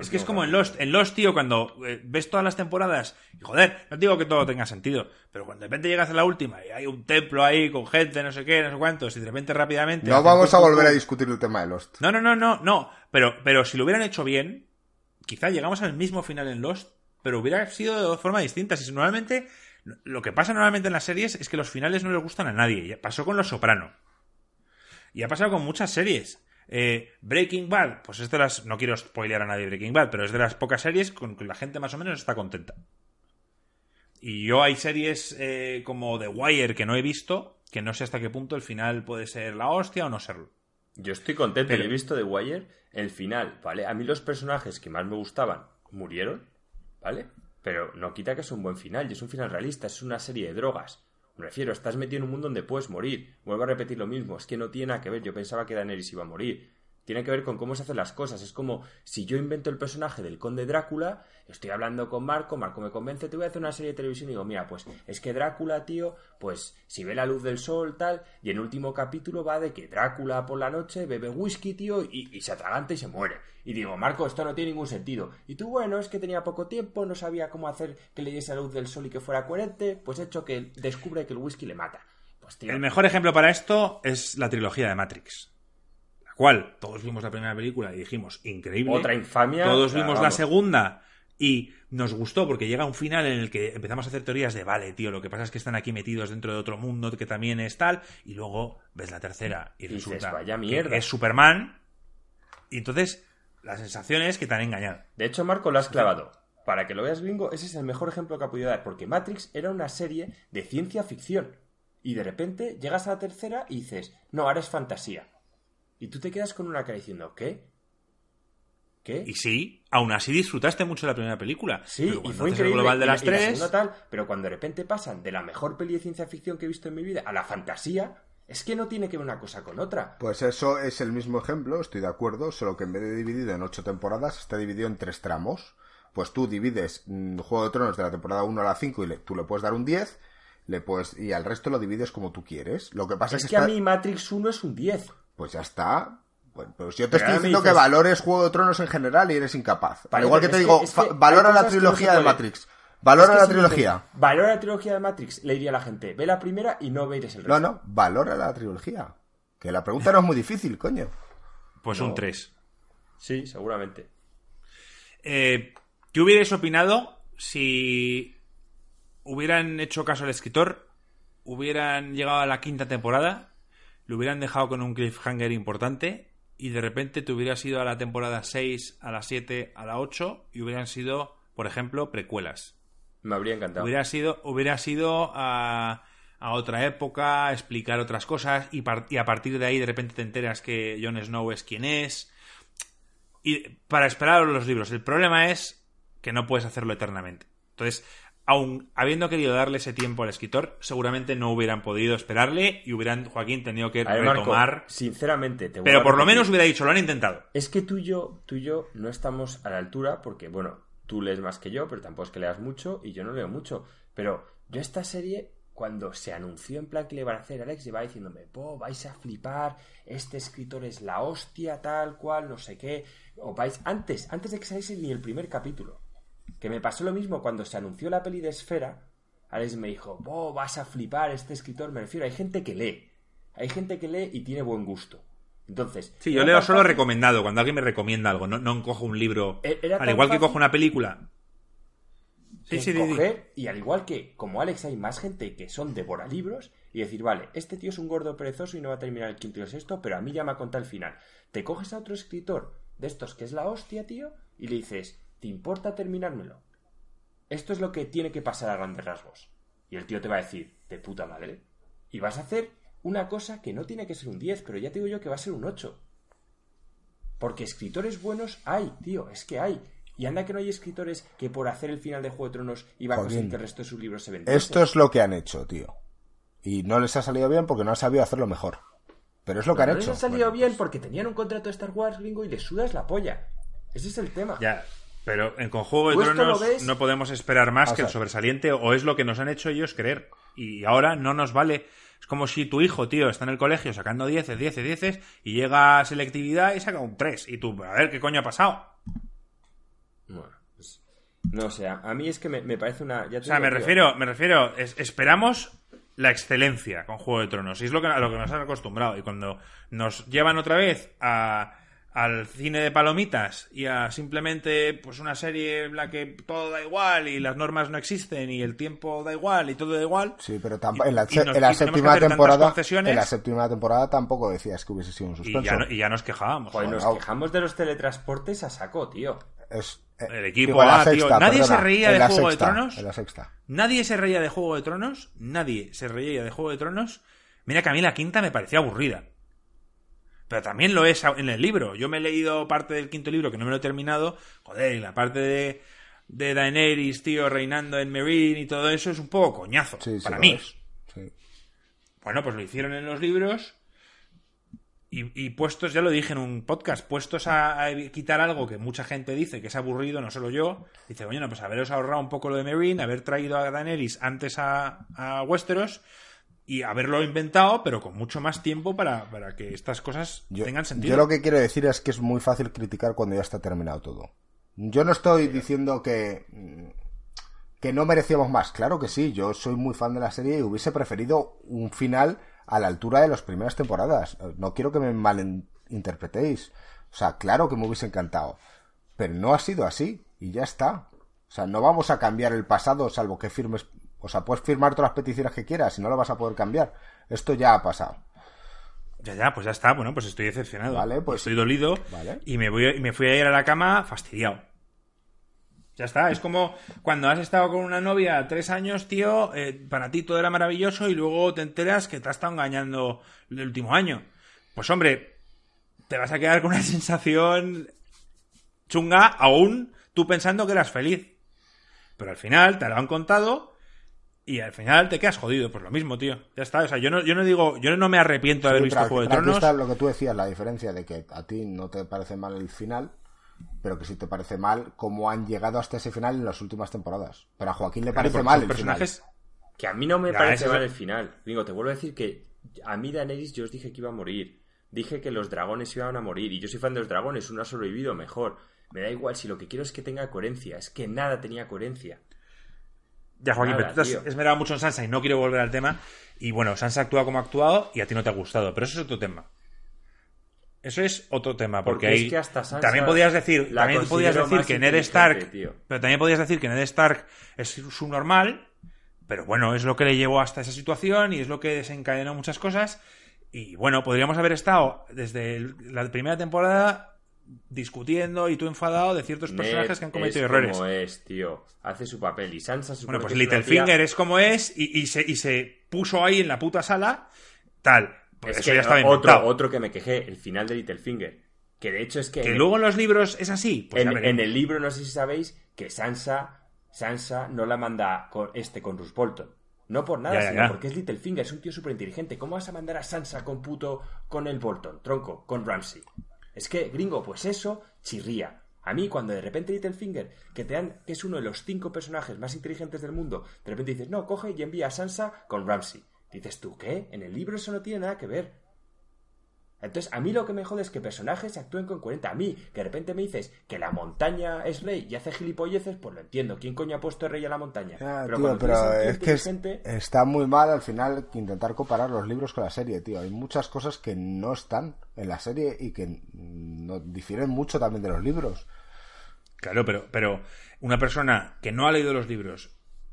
es que es como en Lost. En Lost, tío, cuando eh, ves todas las temporadas, y joder, no digo que todo tenga sentido, pero cuando de repente llegas a la última y hay un templo ahí con gente, no sé qué, no sé cuántos, y de repente rápidamente. No vamos a volver a discutir el tema de Lost. No, no, no, no, no. Pero, pero si lo hubieran hecho bien, quizá llegamos al mismo final en Lost, pero hubiera sido de forma distinta. Si normalmente. Lo que pasa normalmente en las series es que los finales no les gustan a nadie. Pasó con Los Soprano. Y ha pasado con muchas series. Eh, Breaking Bad, pues es de las. No quiero spoilear a nadie Breaking Bad, pero es de las pocas series con que la gente más o menos está contenta. Y yo hay series eh, como The Wire que no he visto, que no sé hasta qué punto el final puede ser la hostia o no serlo. Yo estoy contento, he visto The Wire, el final, ¿vale? A mí los personajes que más me gustaban murieron, ¿vale? Pero no quita que es un buen final, y es un final realista, es una serie de drogas. Me refiero, estás metido en un mundo donde puedes morir. Vuelvo a repetir lo mismo, es que no tiene nada que ver. Yo pensaba que Daenerys iba a morir. Tiene que ver con cómo se hacen las cosas. Es como si yo invento el personaje del conde Drácula, estoy hablando con Marco, Marco me convence, te voy a hacer una serie de televisión y digo, mira, pues es que Drácula, tío, pues si ve la luz del sol, tal, y en último capítulo va de que Drácula por la noche bebe whisky, tío, y, se atraganta y se muere. Y digo, Marco, esto no tiene ningún sentido. Y tú, bueno, es que tenía poco tiempo, no sabía cómo hacer que le diese la luz del sol y que fuera coherente, pues hecho que descubre que el whisky le mata. Pues, el mejor ejemplo para esto es la trilogía de Matrix cual todos vimos la primera película y dijimos, increíble. Otra infamia. Todos vimos la segunda y nos gustó porque llega un final en el que empezamos a hacer teorías de, vale, tío, lo que pasa es que están aquí metidos dentro de otro mundo que también es tal, y luego ves la tercera y, resulta vaya mierda. que es Superman, y entonces la sensación es que te han engañado. De hecho, Marco, lo has clavado. Para que lo veas gringo, ese es el mejor ejemplo que ha podido dar, porque Matrix era una serie de ciencia ficción. Y de repente llegas a la tercera y dices, no, ahora es fantasía. Y tú te quedas con una cara diciendo, ¿qué? ¿Qué? Y sí, aún así disfrutaste mucho de la primera película. Sí, y fue increíble. global de las tres... tal, pero cuando de repente pasan de la mejor peli de ciencia ficción que he visto en mi vida a la fantasía, es que no tiene que ver una cosa con otra. Pues eso es el mismo ejemplo, estoy de acuerdo, solo que en vez de dividido en ocho temporadas, está dividido en tres tramos. Pues tú divides mm, Juego de Tronos de la temporada 1 a la 5 y le, tú le puedes dar un 10, le puedes, y al resto lo divides como tú quieres. Lo que pasa es, es que, a mí Matrix 1 es un 10 pues ya está. Bueno, pues yo te estoy diciendo que valores Juego de Tronos en general y eres incapaz. Al igual que te digo, valora la trilogía de Matrix. Valora la trilogía. valora la trilogía de Matrix, le diría a la gente, ve la primera y no veis el resto. No, no, valora la trilogía. Que la pregunta no es muy difícil, coño. Pues un 3. Sí, seguramente. Eh, ¿Qué hubierais opinado si hubieran hecho caso al escritor, hubieran llegado a la quinta temporada lo hubieran dejado con un cliffhanger importante y de repente te hubieras ido a la temporada 6, a la 7, a la 8 y hubieran sido, por ejemplo, precuelas. Me habría encantado. Hubiera sido, hubiera sido a, a otra época, explicar otras cosas y, y, a partir de ahí de repente te enteras que Jon Snow es quien es. Y para esperar los libros. El problema es que no puedes hacerlo eternamente. Entonces, aun habiendo querido darle ese tiempo al escritor, seguramente no hubieran podido esperarle y hubieran, Joaquín, tenido que retomar. sinceramente, te Pero por lo menos hubiera dicho, lo han intentado. Es que tú y yo, tú y yo no estamos a la altura porque, bueno, tú lees más que yo, pero tampoco es que leas mucho y yo no leo mucho. Pero yo esta serie, cuando se anunció en plan que le iban a hacer, Alex lleva diciéndome, po, vais a flipar, este escritor es la hostia, tal cual, no sé qué. O vais, antes, antes de que saliese ni el primer capítulo. Que me pasó lo mismo cuando se anunció la peli de Esfera. Alex me dijo, oh, vas a flipar, este escritor. Me refiero, hay gente que lee. Hay gente que lee y tiene buen gusto. Entonces. Sí, yo leo solo recomendado, cuando alguien me recomienda algo, no, no cojo un libro. E-, al igual que cojo una película. Sí, sí, y al igual que, como Alex, hay más gente que son libros y decir, vale, este tío es un gordo perezoso y no va a terminar el quinto y el sexto, pero a mí ya me ha contado el final. Te coges a otro escritor de estos que es la hostia, tío, y le dices, ¿te importa terminármelo? Esto es lo que tiene que pasar a grandes rasgos. Y el tío te va a decir, de puta madre. Y vas a hacer una cosa que no tiene que ser un 10, pero ya te digo yo que va a ser un 8. Porque escritores buenos hay, tío, es que hay. Y anda que no hay escritores que por hacer el final de Juego de Tronos iba a conseguir que el resto de sus libros se vendiesen. Esto es lo que han hecho, tío. Y no les ha salido bien porque no han sabido hacerlo mejor. Pero es lo que han hecho. No les ha salido bien pues porque tenían un contrato de Star Wars, gringo, y les sudas la polla. Ese es el tema. Ya, pero en con Juego de Tronos no podemos esperar más que el sobresaliente o es lo que nos han hecho ellos creer. Y ahora no nos vale. Es como si tu hijo, tío, está en el colegio sacando 10, 10, 10 y llega a selectividad y saca un 3. Y tú, a ver qué coño ha pasado. Bueno, pues, no sé, a mí es que me, parece una. o sea, me refiero, me refiero, esperamos la excelencia con Juego de Tronos. Y es lo que, a lo que nos han acostumbrado. Y cuando nos llevan otra vez a al cine de palomitas y a simplemente pues una serie en la que todo da igual y las normas no existen y el tiempo da igual y todo da igual. Sí, pero en, la, séptima temporada en la séptima temporada tampoco decías que hubiese sido un suspenso. Y ya, nos quejábamos. nos quejamos de los teletransportes a saco, tío. Es, eh, el equipo Nadie se reía de Juego de Tronos. En la sexta. Nadie se reía de Juego de Tronos. Nadie se reía de Juego de Tronos. Mira que a mí la quinta me parecía aburrida. Pero también lo es en el libro. Yo me he leído parte del quinto libro que no me lo he terminado. Joder, la parte de, de Daenerys, tío, reinando en Meereen y todo eso es un poco coñazo. para mí. Bueno, pues lo hicieron en los libros. Y, puestos, ya lo dije en un podcast, puestos a, quitar algo que mucha gente dice que es aburrido, no solo yo, dice, bueno, pues haberos ahorrado un poco lo de Meereen, haber traído a Daenerys antes a, a Westeros y haberlo inventado, pero con mucho más tiempo para, que estas cosas tengan sentido. Yo lo que quiero decir es que es muy fácil criticar cuando ya está terminado todo. Yo no estoy diciendo que, que no merecíamos más. Claro que sí, yo soy muy fan de la serie y hubiese preferido un final a la altura de las primeras temporadas. No quiero que me malinterpretéis. O sea, claro que me hubiese encantado. Pero no ha sido así y ya está. O sea, no vamos a cambiar el pasado salvo que firmes o sea, puedes firmar todas las peticiones que quieras y no lo vas a poder cambiar. Esto ya ha pasado. Ya, ya, pues ya está. Bueno, pues estoy decepcionado. Vale, pues. Estoy dolido. Vale. Y me, voy, y me fui a ir a la cama fastidiado. Ya está. Es como cuando has estado con una novia tres años, tío, eh, para ti todo era maravilloso y luego te enteras que te has estado engañando el último año. Pues hombre, te vas a quedar con una *laughs* sensación chunga aún tú pensando que eras feliz. Pero al final te lo han contado y al final te quedas jodido, pues lo mismo, tío. Ya está. O sea, yo no, yo no digo, yo no me arrepiento de haber visto Juego de Tronos. está lo que tú decías, la diferencia de que a ti no te parece mal el final, pero que sí te parece mal cómo han llegado hasta ese final en las últimas temporadas. Pero a Joaquín le parece mal el personajes... Que a mí no me parece mal el final. Digo, te vuelvo a decir que a mí Daenerys yo os dije que iba a morir. Dije que los dragones iban a morir. Y yo soy fan de los dragones, uno ha sobrevivido mejor. Me da igual, si lo que quiero es que tenga coherencia. Es que nada tenía coherencia. Ya, Joaquín, pero tú te has esmerado mucho en Sansa y no quiero volver al tema. Y bueno, Sansa actúa como ha actuado y a ti no te ha gustado, pero eso es otro tema. Eso es otro tema, porque, ahí también podías decir, también podías decir que Ned Stark, pero también podías decir que Ned Stark es su normal, pero bueno, es lo que le llevó hasta esa situación y es lo que desencadenó muchas cosas. Y bueno, podríamos haber estado desde la primera temporada discutiendo y tú enfadado de ciertos personajes que han cometido errores. Como es, tío. Hace su papel y Sansa Bueno, pues Littlefinger es como es y, se, y se puso ahí en la puta sala tal. Pues eso ya estaba otro, otro que me quejé, el final de Littlefinger. Que de hecho es que... Que luego en los libros es así. Pues en, el libro, no sé si sabéis, que Sansa, Sansa no la manda con, este, con Roose Bolton. No por nada, sino porque es Littlefinger, es un tío súper inteligente. ¿Cómo vas a mandar a Sansa con puto con el Bolton, tronco, con Ramsey? Es que, gringo, pues eso chirría. A mí, cuando de repente Littlefinger, que te dan, que es uno de los cinco personajes más inteligentes del mundo, de repente dices, no, coge y envía a Sansa con Ramsey. Dices tú, ¿qué? En el libro eso no tiene nada que ver. Entonces, a mí lo que me jode es que personajes actúen con 40. A mí, que de repente me dices que la montaña es rey y hace gilipolleces, pues lo entiendo. ¿Quién coño ha puesto rey a la montaña? pero, pero es que está muy mal al final intentar comparar los libros con la serie, tío. Hay muchas cosas que no están en la serie y que no, difieren mucho también de los libros. Claro, pero, pero una persona que no ha leído los libros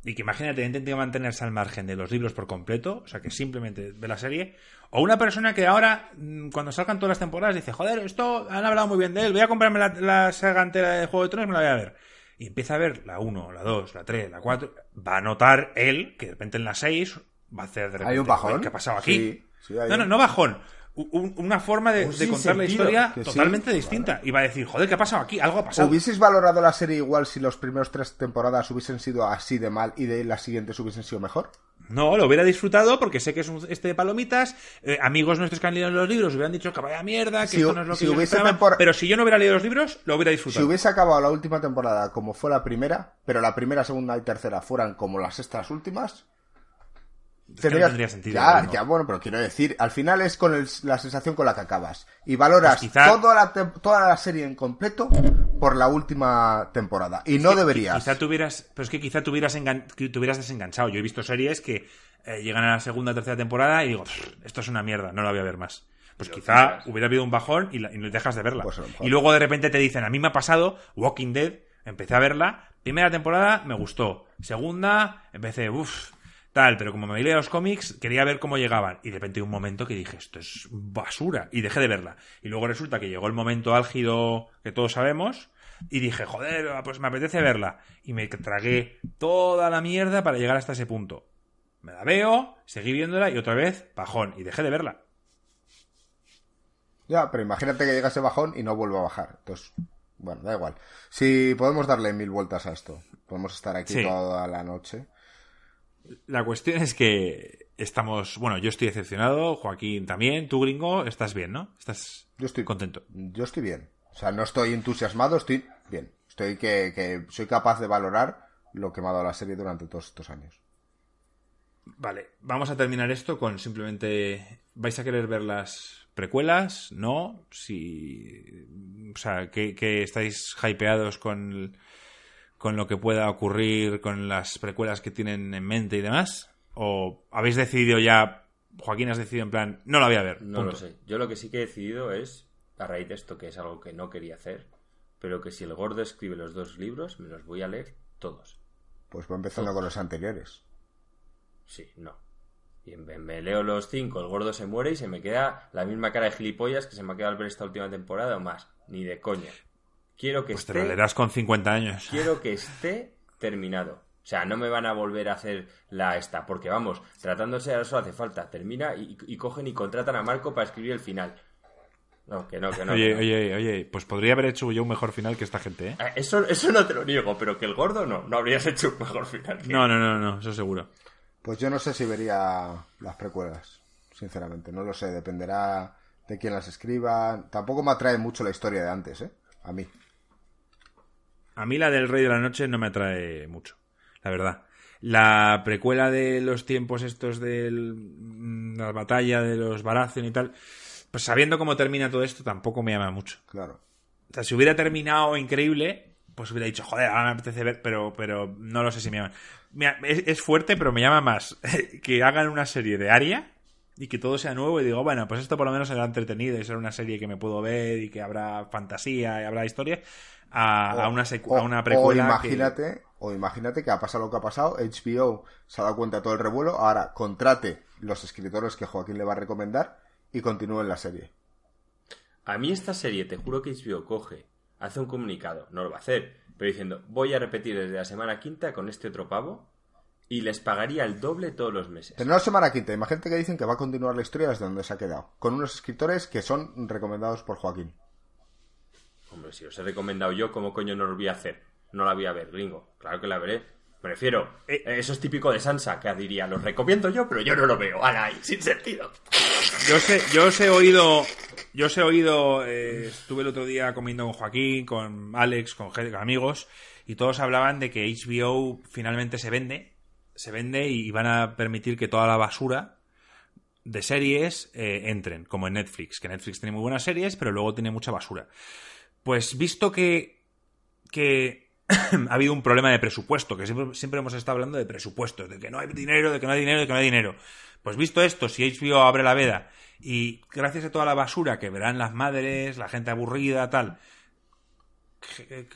y que imagínate, intenta mantenerse al margen de los libros por completo, o sea, que simplemente ve la serie, o una persona que ahora, mm, cuando salgan todas las temporadas, dice, joder, esto han hablado muy bien de él, voy a comprarme la, saga entera de Juego de Tronos y me la voy a ver. Y empieza a ver la 1, la 2, la 3, la 4, va a notar él que de repente en la 6 va a hacer de repente, ¿Hay un bajón? ¿qué ha pasado aquí? no, no, no bajón. Una forma de, contar la historia totalmente distinta. Y va a decir, joder, ¿qué ha pasado aquí? Algo ha pasado. ¿Hubieses valorado la serie igual si los primeros tres temporadas hubiesen sido así de mal y de las siguientes hubiesen sido mejor? No, lo hubiera disfrutado porque sé que es un, este de palomitas. Eh, amigos nuestros que han leído los libros hubieran dicho que vaya mierda, que esto no es lo que hubiese Pero si yo no hubiera leído los libros, lo hubiera disfrutado. Si hubiese acabado la última temporada como fue la primera, pero la primera, segunda y tercera fueran como las estas últimas, tendría sentido. Ya, ya, bueno, pero quiero decir, al final es con la sensación con la que acabas. Y valoras pues toda, la toda la serie en completo por la última temporada. Y no deberías. Quizá tuvieras, pero es que quizá tuvieras, tuvieras desenganchado. Yo he visto series que eh, llegan a la segunda o tercera temporada y digo, esto es una mierda, no la voy a ver más. Pues quizá hubiera habido un bajón y, no dejas de verla. Pues y luego de repente te dicen, a mí me ha pasado Walking Dead, empecé a verla, primera temporada me gustó, segunda empecé, uff, tal, pero como me leía los cómics, quería ver cómo llegaban. Y de repente un momento que dije, esto es basura, y dejé de verla. Y luego resulta que llegó el momento álgido que todos sabemos, y dije, joder, pues me apetece verla. Y me tragué toda la mierda para llegar hasta ese punto. Me la veo, seguí viéndola y otra vez, bajón, y dejé de verla. Ya, pero imagínate que llega ese bajón y no vuelve a bajar. Entonces, bueno, da igual. Si podemos darle mil vueltas a esto, podemos estar aquí toda la noche. La cuestión es que estamos, bueno, yo estoy decepcionado, Joaquín también, tú gringo, estás bien, ¿no? Estás yo estoy contento. Yo estoy bien. O sea, no estoy entusiasmado, estoy bien. Estoy que, que soy capaz de valorar lo que me ha dado la serie durante todos estos años. Vale, vamos a terminar esto con simplemente. ¿Vais a querer ver las precuelas? ¿No? Si. O sea, que, que estáis hypeados con con lo que pueda ocurrir con las precuelas que tienen en mente y demás? ¿O habéis decidido ya, Joaquín has decidido en plan, no la voy a ver? No lo sé. Yo lo que sí que he decidido es, a raíz de esto, que es algo que no quería hacer, pero que si el gordo escribe los dos libros, me los voy a leer todos. Pues va empezando con los anteriores. Sí, no. Y me leo los cinco, el gordo se muere y se me queda la misma cara de gilipollas que se me ha quedado al ver esta última temporada o más. Ni de coña. Quiero que pues esté. Te lo leerás con 50 años. Quiero que esté terminado. O sea, no me van a volver a hacer la esta, porque vamos, tratándose de eso hace falta. Termina y, cogen y contratan a Marco para escribir el final. No, que no, que no. Oye, oye, oye, pues podría haber hecho yo un mejor final que esta gente, ¿eh? ¿eh? Eso, eso no te lo niego, pero que el gordo no, no habrías hecho un mejor final. No, no, no, no, eso seguro. Pues yo no sé si vería las precuelas, sinceramente, no lo sé, dependerá de quién las escriba. Tampoco me atrae mucho la historia de antes, ¿eh? A mí. A mí la del Rey de la Noche no me atrae mucho, la verdad. La precuela de los tiempos estos de la batalla de los Baratheon y tal, pues sabiendo cómo termina todo esto tampoco me llama mucho. Claro. O sea, si hubiera terminado increíble, pues hubiera dicho, joder, ahora me apetece ver, pero, pero no lo sé si me llama. es, es, fuerte, pero me llama más *laughs* que hagan una serie de Aria y que todo sea nuevo y digo, bueno, pues esto por lo menos será entretenido y será una serie que me puedo ver y que habrá fantasía y habrá historia a, una, a una precuela. O imagínate, o imagínate que ha pasado lo que ha pasado, HBO se ha dado cuenta de todo el revuelo, ahora contrate los escritores que Joaquín le va a recomendar y continúe en la serie. A mí esta serie, te juro que HBO coge, hace un comunicado, no lo va a hacer, pero diciendo, voy a repetir desde la semana quinta con este otro pavo y les pagaría el doble todos los meses. Pero no la semana quinta, imagínate que dicen que va a continuar la historia desde donde se ha quedado, con unos escritores que son recomendados por Joaquín. Hombre, si os he recomendado yo, ¿cómo coño no lo voy a hacer? No la voy a ver, gringo. Claro que la veré. Prefiero. Eh, eso es típico de Sansa, que diría, los recomiendo yo, pero yo no lo veo. ¡Hala! Sin sentido. Yo sé, yo os he oído. Yo os he oído. Eh, estuve el otro día comiendo con Joaquín, con Alex, con, amigos, y todos hablaban de que HBO finalmente se vende. Se vende y van a permitir que toda la basura de series eh, entren, como en Netflix. Que Netflix tiene muy buenas series, pero luego tiene mucha basura. Pues visto que, que *coughs* ha habido un problema de presupuesto, que siempre, hemos estado hablando de presupuestos, de que no hay dinero, de que no hay dinero, de que no hay dinero. Pues visto esto, si HBO abre la veda y gracias a toda la basura que verán las madres, la gente aburrida, tal,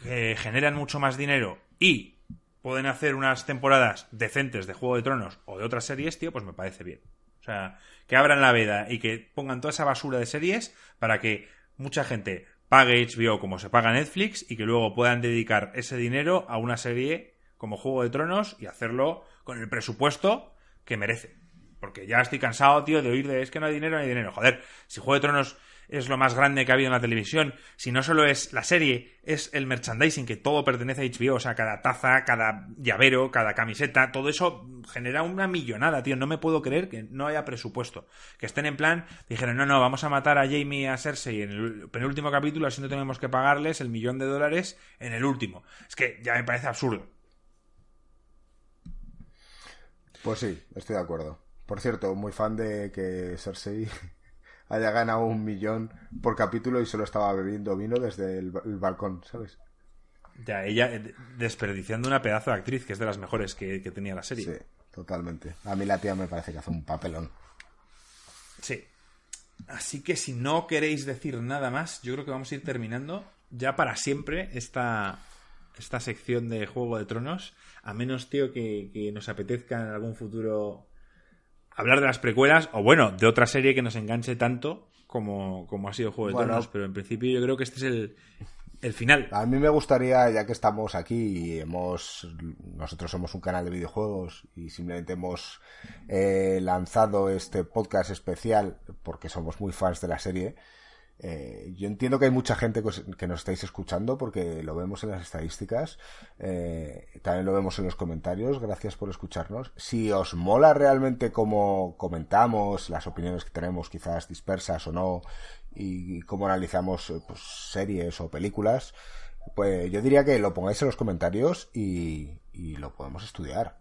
que, generan mucho más dinero y pueden hacer unas temporadas decentes de Juego de Tronos o de otras series, tío, pues me parece bien. O sea, que abran la veda y que pongan toda esa basura de series para que mucha gente pague HBO como se paga Netflix y que luego puedan dedicar ese dinero a una serie como Juego de Tronos y hacerlo con el presupuesto que merece. Porque ya estoy cansado, tío, de oír de es que no hay dinero, no hay dinero. Joder, si Juego de Tronos es lo más grande que ha habido en la televisión, si no solo es la serie, es el merchandising, que todo pertenece a HBO, o sea, cada taza, cada llavero, cada camiseta, todo eso genera una millonada, tío. No me puedo creer que no haya presupuesto. Que estén en plan, dijeron, no, no, vamos a matar a Jamie y a Cersei en el penúltimo capítulo, así no tenemos que pagarles el millón de dólares en el último. Es que ya me parece absurdo. Pues sí, estoy de acuerdo. Por cierto, muy fan de que Cersei haya ganado un millón por capítulo y solo estaba bebiendo vino desde el, balcón, ¿sabes? Ya, ella eh, desperdiciando una pedazo de actriz que es de las mejores que, tenía la serie. Sí, totalmente. A mí la tía me parece que hace un papelón. Sí. Así que si no queréis decir nada más, yo creo que vamos a ir terminando ya para siempre esta, esta sección de Juego de Tronos. A menos, tío, que, que nos apetezca en algún futuro hablar de las precuelas, o bueno, de otra serie que nos enganche tanto como, como ha sido Juego de Tronos, pero en principio yo creo que este es el, el final. A mí me gustaría, ya que estamos aquí y hemos, nosotros somos un canal de videojuegos y simplemente hemos eh, lanzado este podcast especial porque somos muy fans de la serie, eh, yo entiendo que hay mucha gente que nos estáis escuchando porque lo vemos en las estadísticas, eh, también lo vemos en los comentarios, gracias por escucharnos. Si os mola realmente cómo comentamos, las opiniones que tenemos quizás dispersas o no, y, cómo analizamos eh, pues, series o películas, pues yo diría que lo pongáis en los comentarios y, lo podemos estudiar.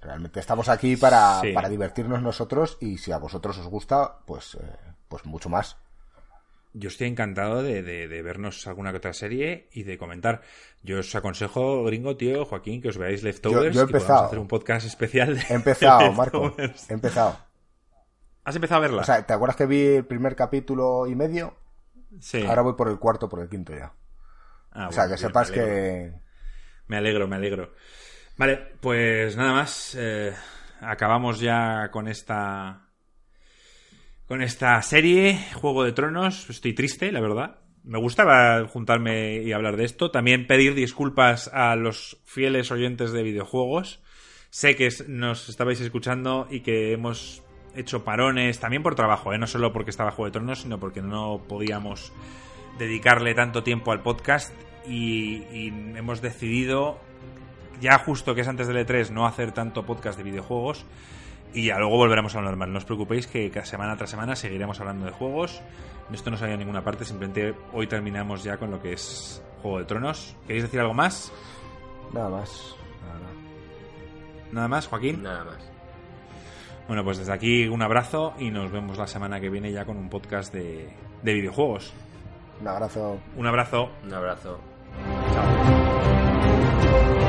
Realmente estamos aquí para, para divertirnos nosotros y si a vosotros os gusta, pues, pues mucho más yo estoy encantado de, vernos alguna que otra serie y de comentar. Yo os aconsejo, gringo, tío, Joaquín, que os veáis Leftovers yo, he empezado. y hacer un podcast especial. he empezado, *laughs* Marco. He empezado. ¿Has empezado a verla? O sea, ¿te acuerdas que vi el primer capítulo y medio? Sí. Ahora voy por el cuarto, por el quinto ya. Ah, o sea, que sepas que... Me alegro, me alegro. Vale, pues nada más. Eh, acabamos ya con esta con esta serie, Juego de Tronos. Estoy triste, la verdad. Me gustaba juntarme y hablar de esto. También pedir disculpas a los fieles oyentes de videojuegos. Sé que nos estabais escuchando y que hemos hecho parones también por trabajo, ¿eh? no solo porque estaba Juego de Tronos, sino porque no podíamos dedicarle tanto tiempo al podcast y, y hemos decidido, ya justo que es antes del E3, no hacer tanto podcast de videojuegos y ya luego volveremos a lo normal. No os preocupéis que semana tras semana seguiremos hablando de juegos. Esto no salió en ninguna parte, simplemente hoy terminamos ya con lo que es Juego de Tronos. ¿Queréis decir algo más? Nada más. Nada, más, Joaquín? Nada más. Bueno, pues desde aquí un abrazo y nos vemos la semana que viene ya con un podcast de, de videojuegos. Un abrazo. Un abrazo. Un abrazo. Chao.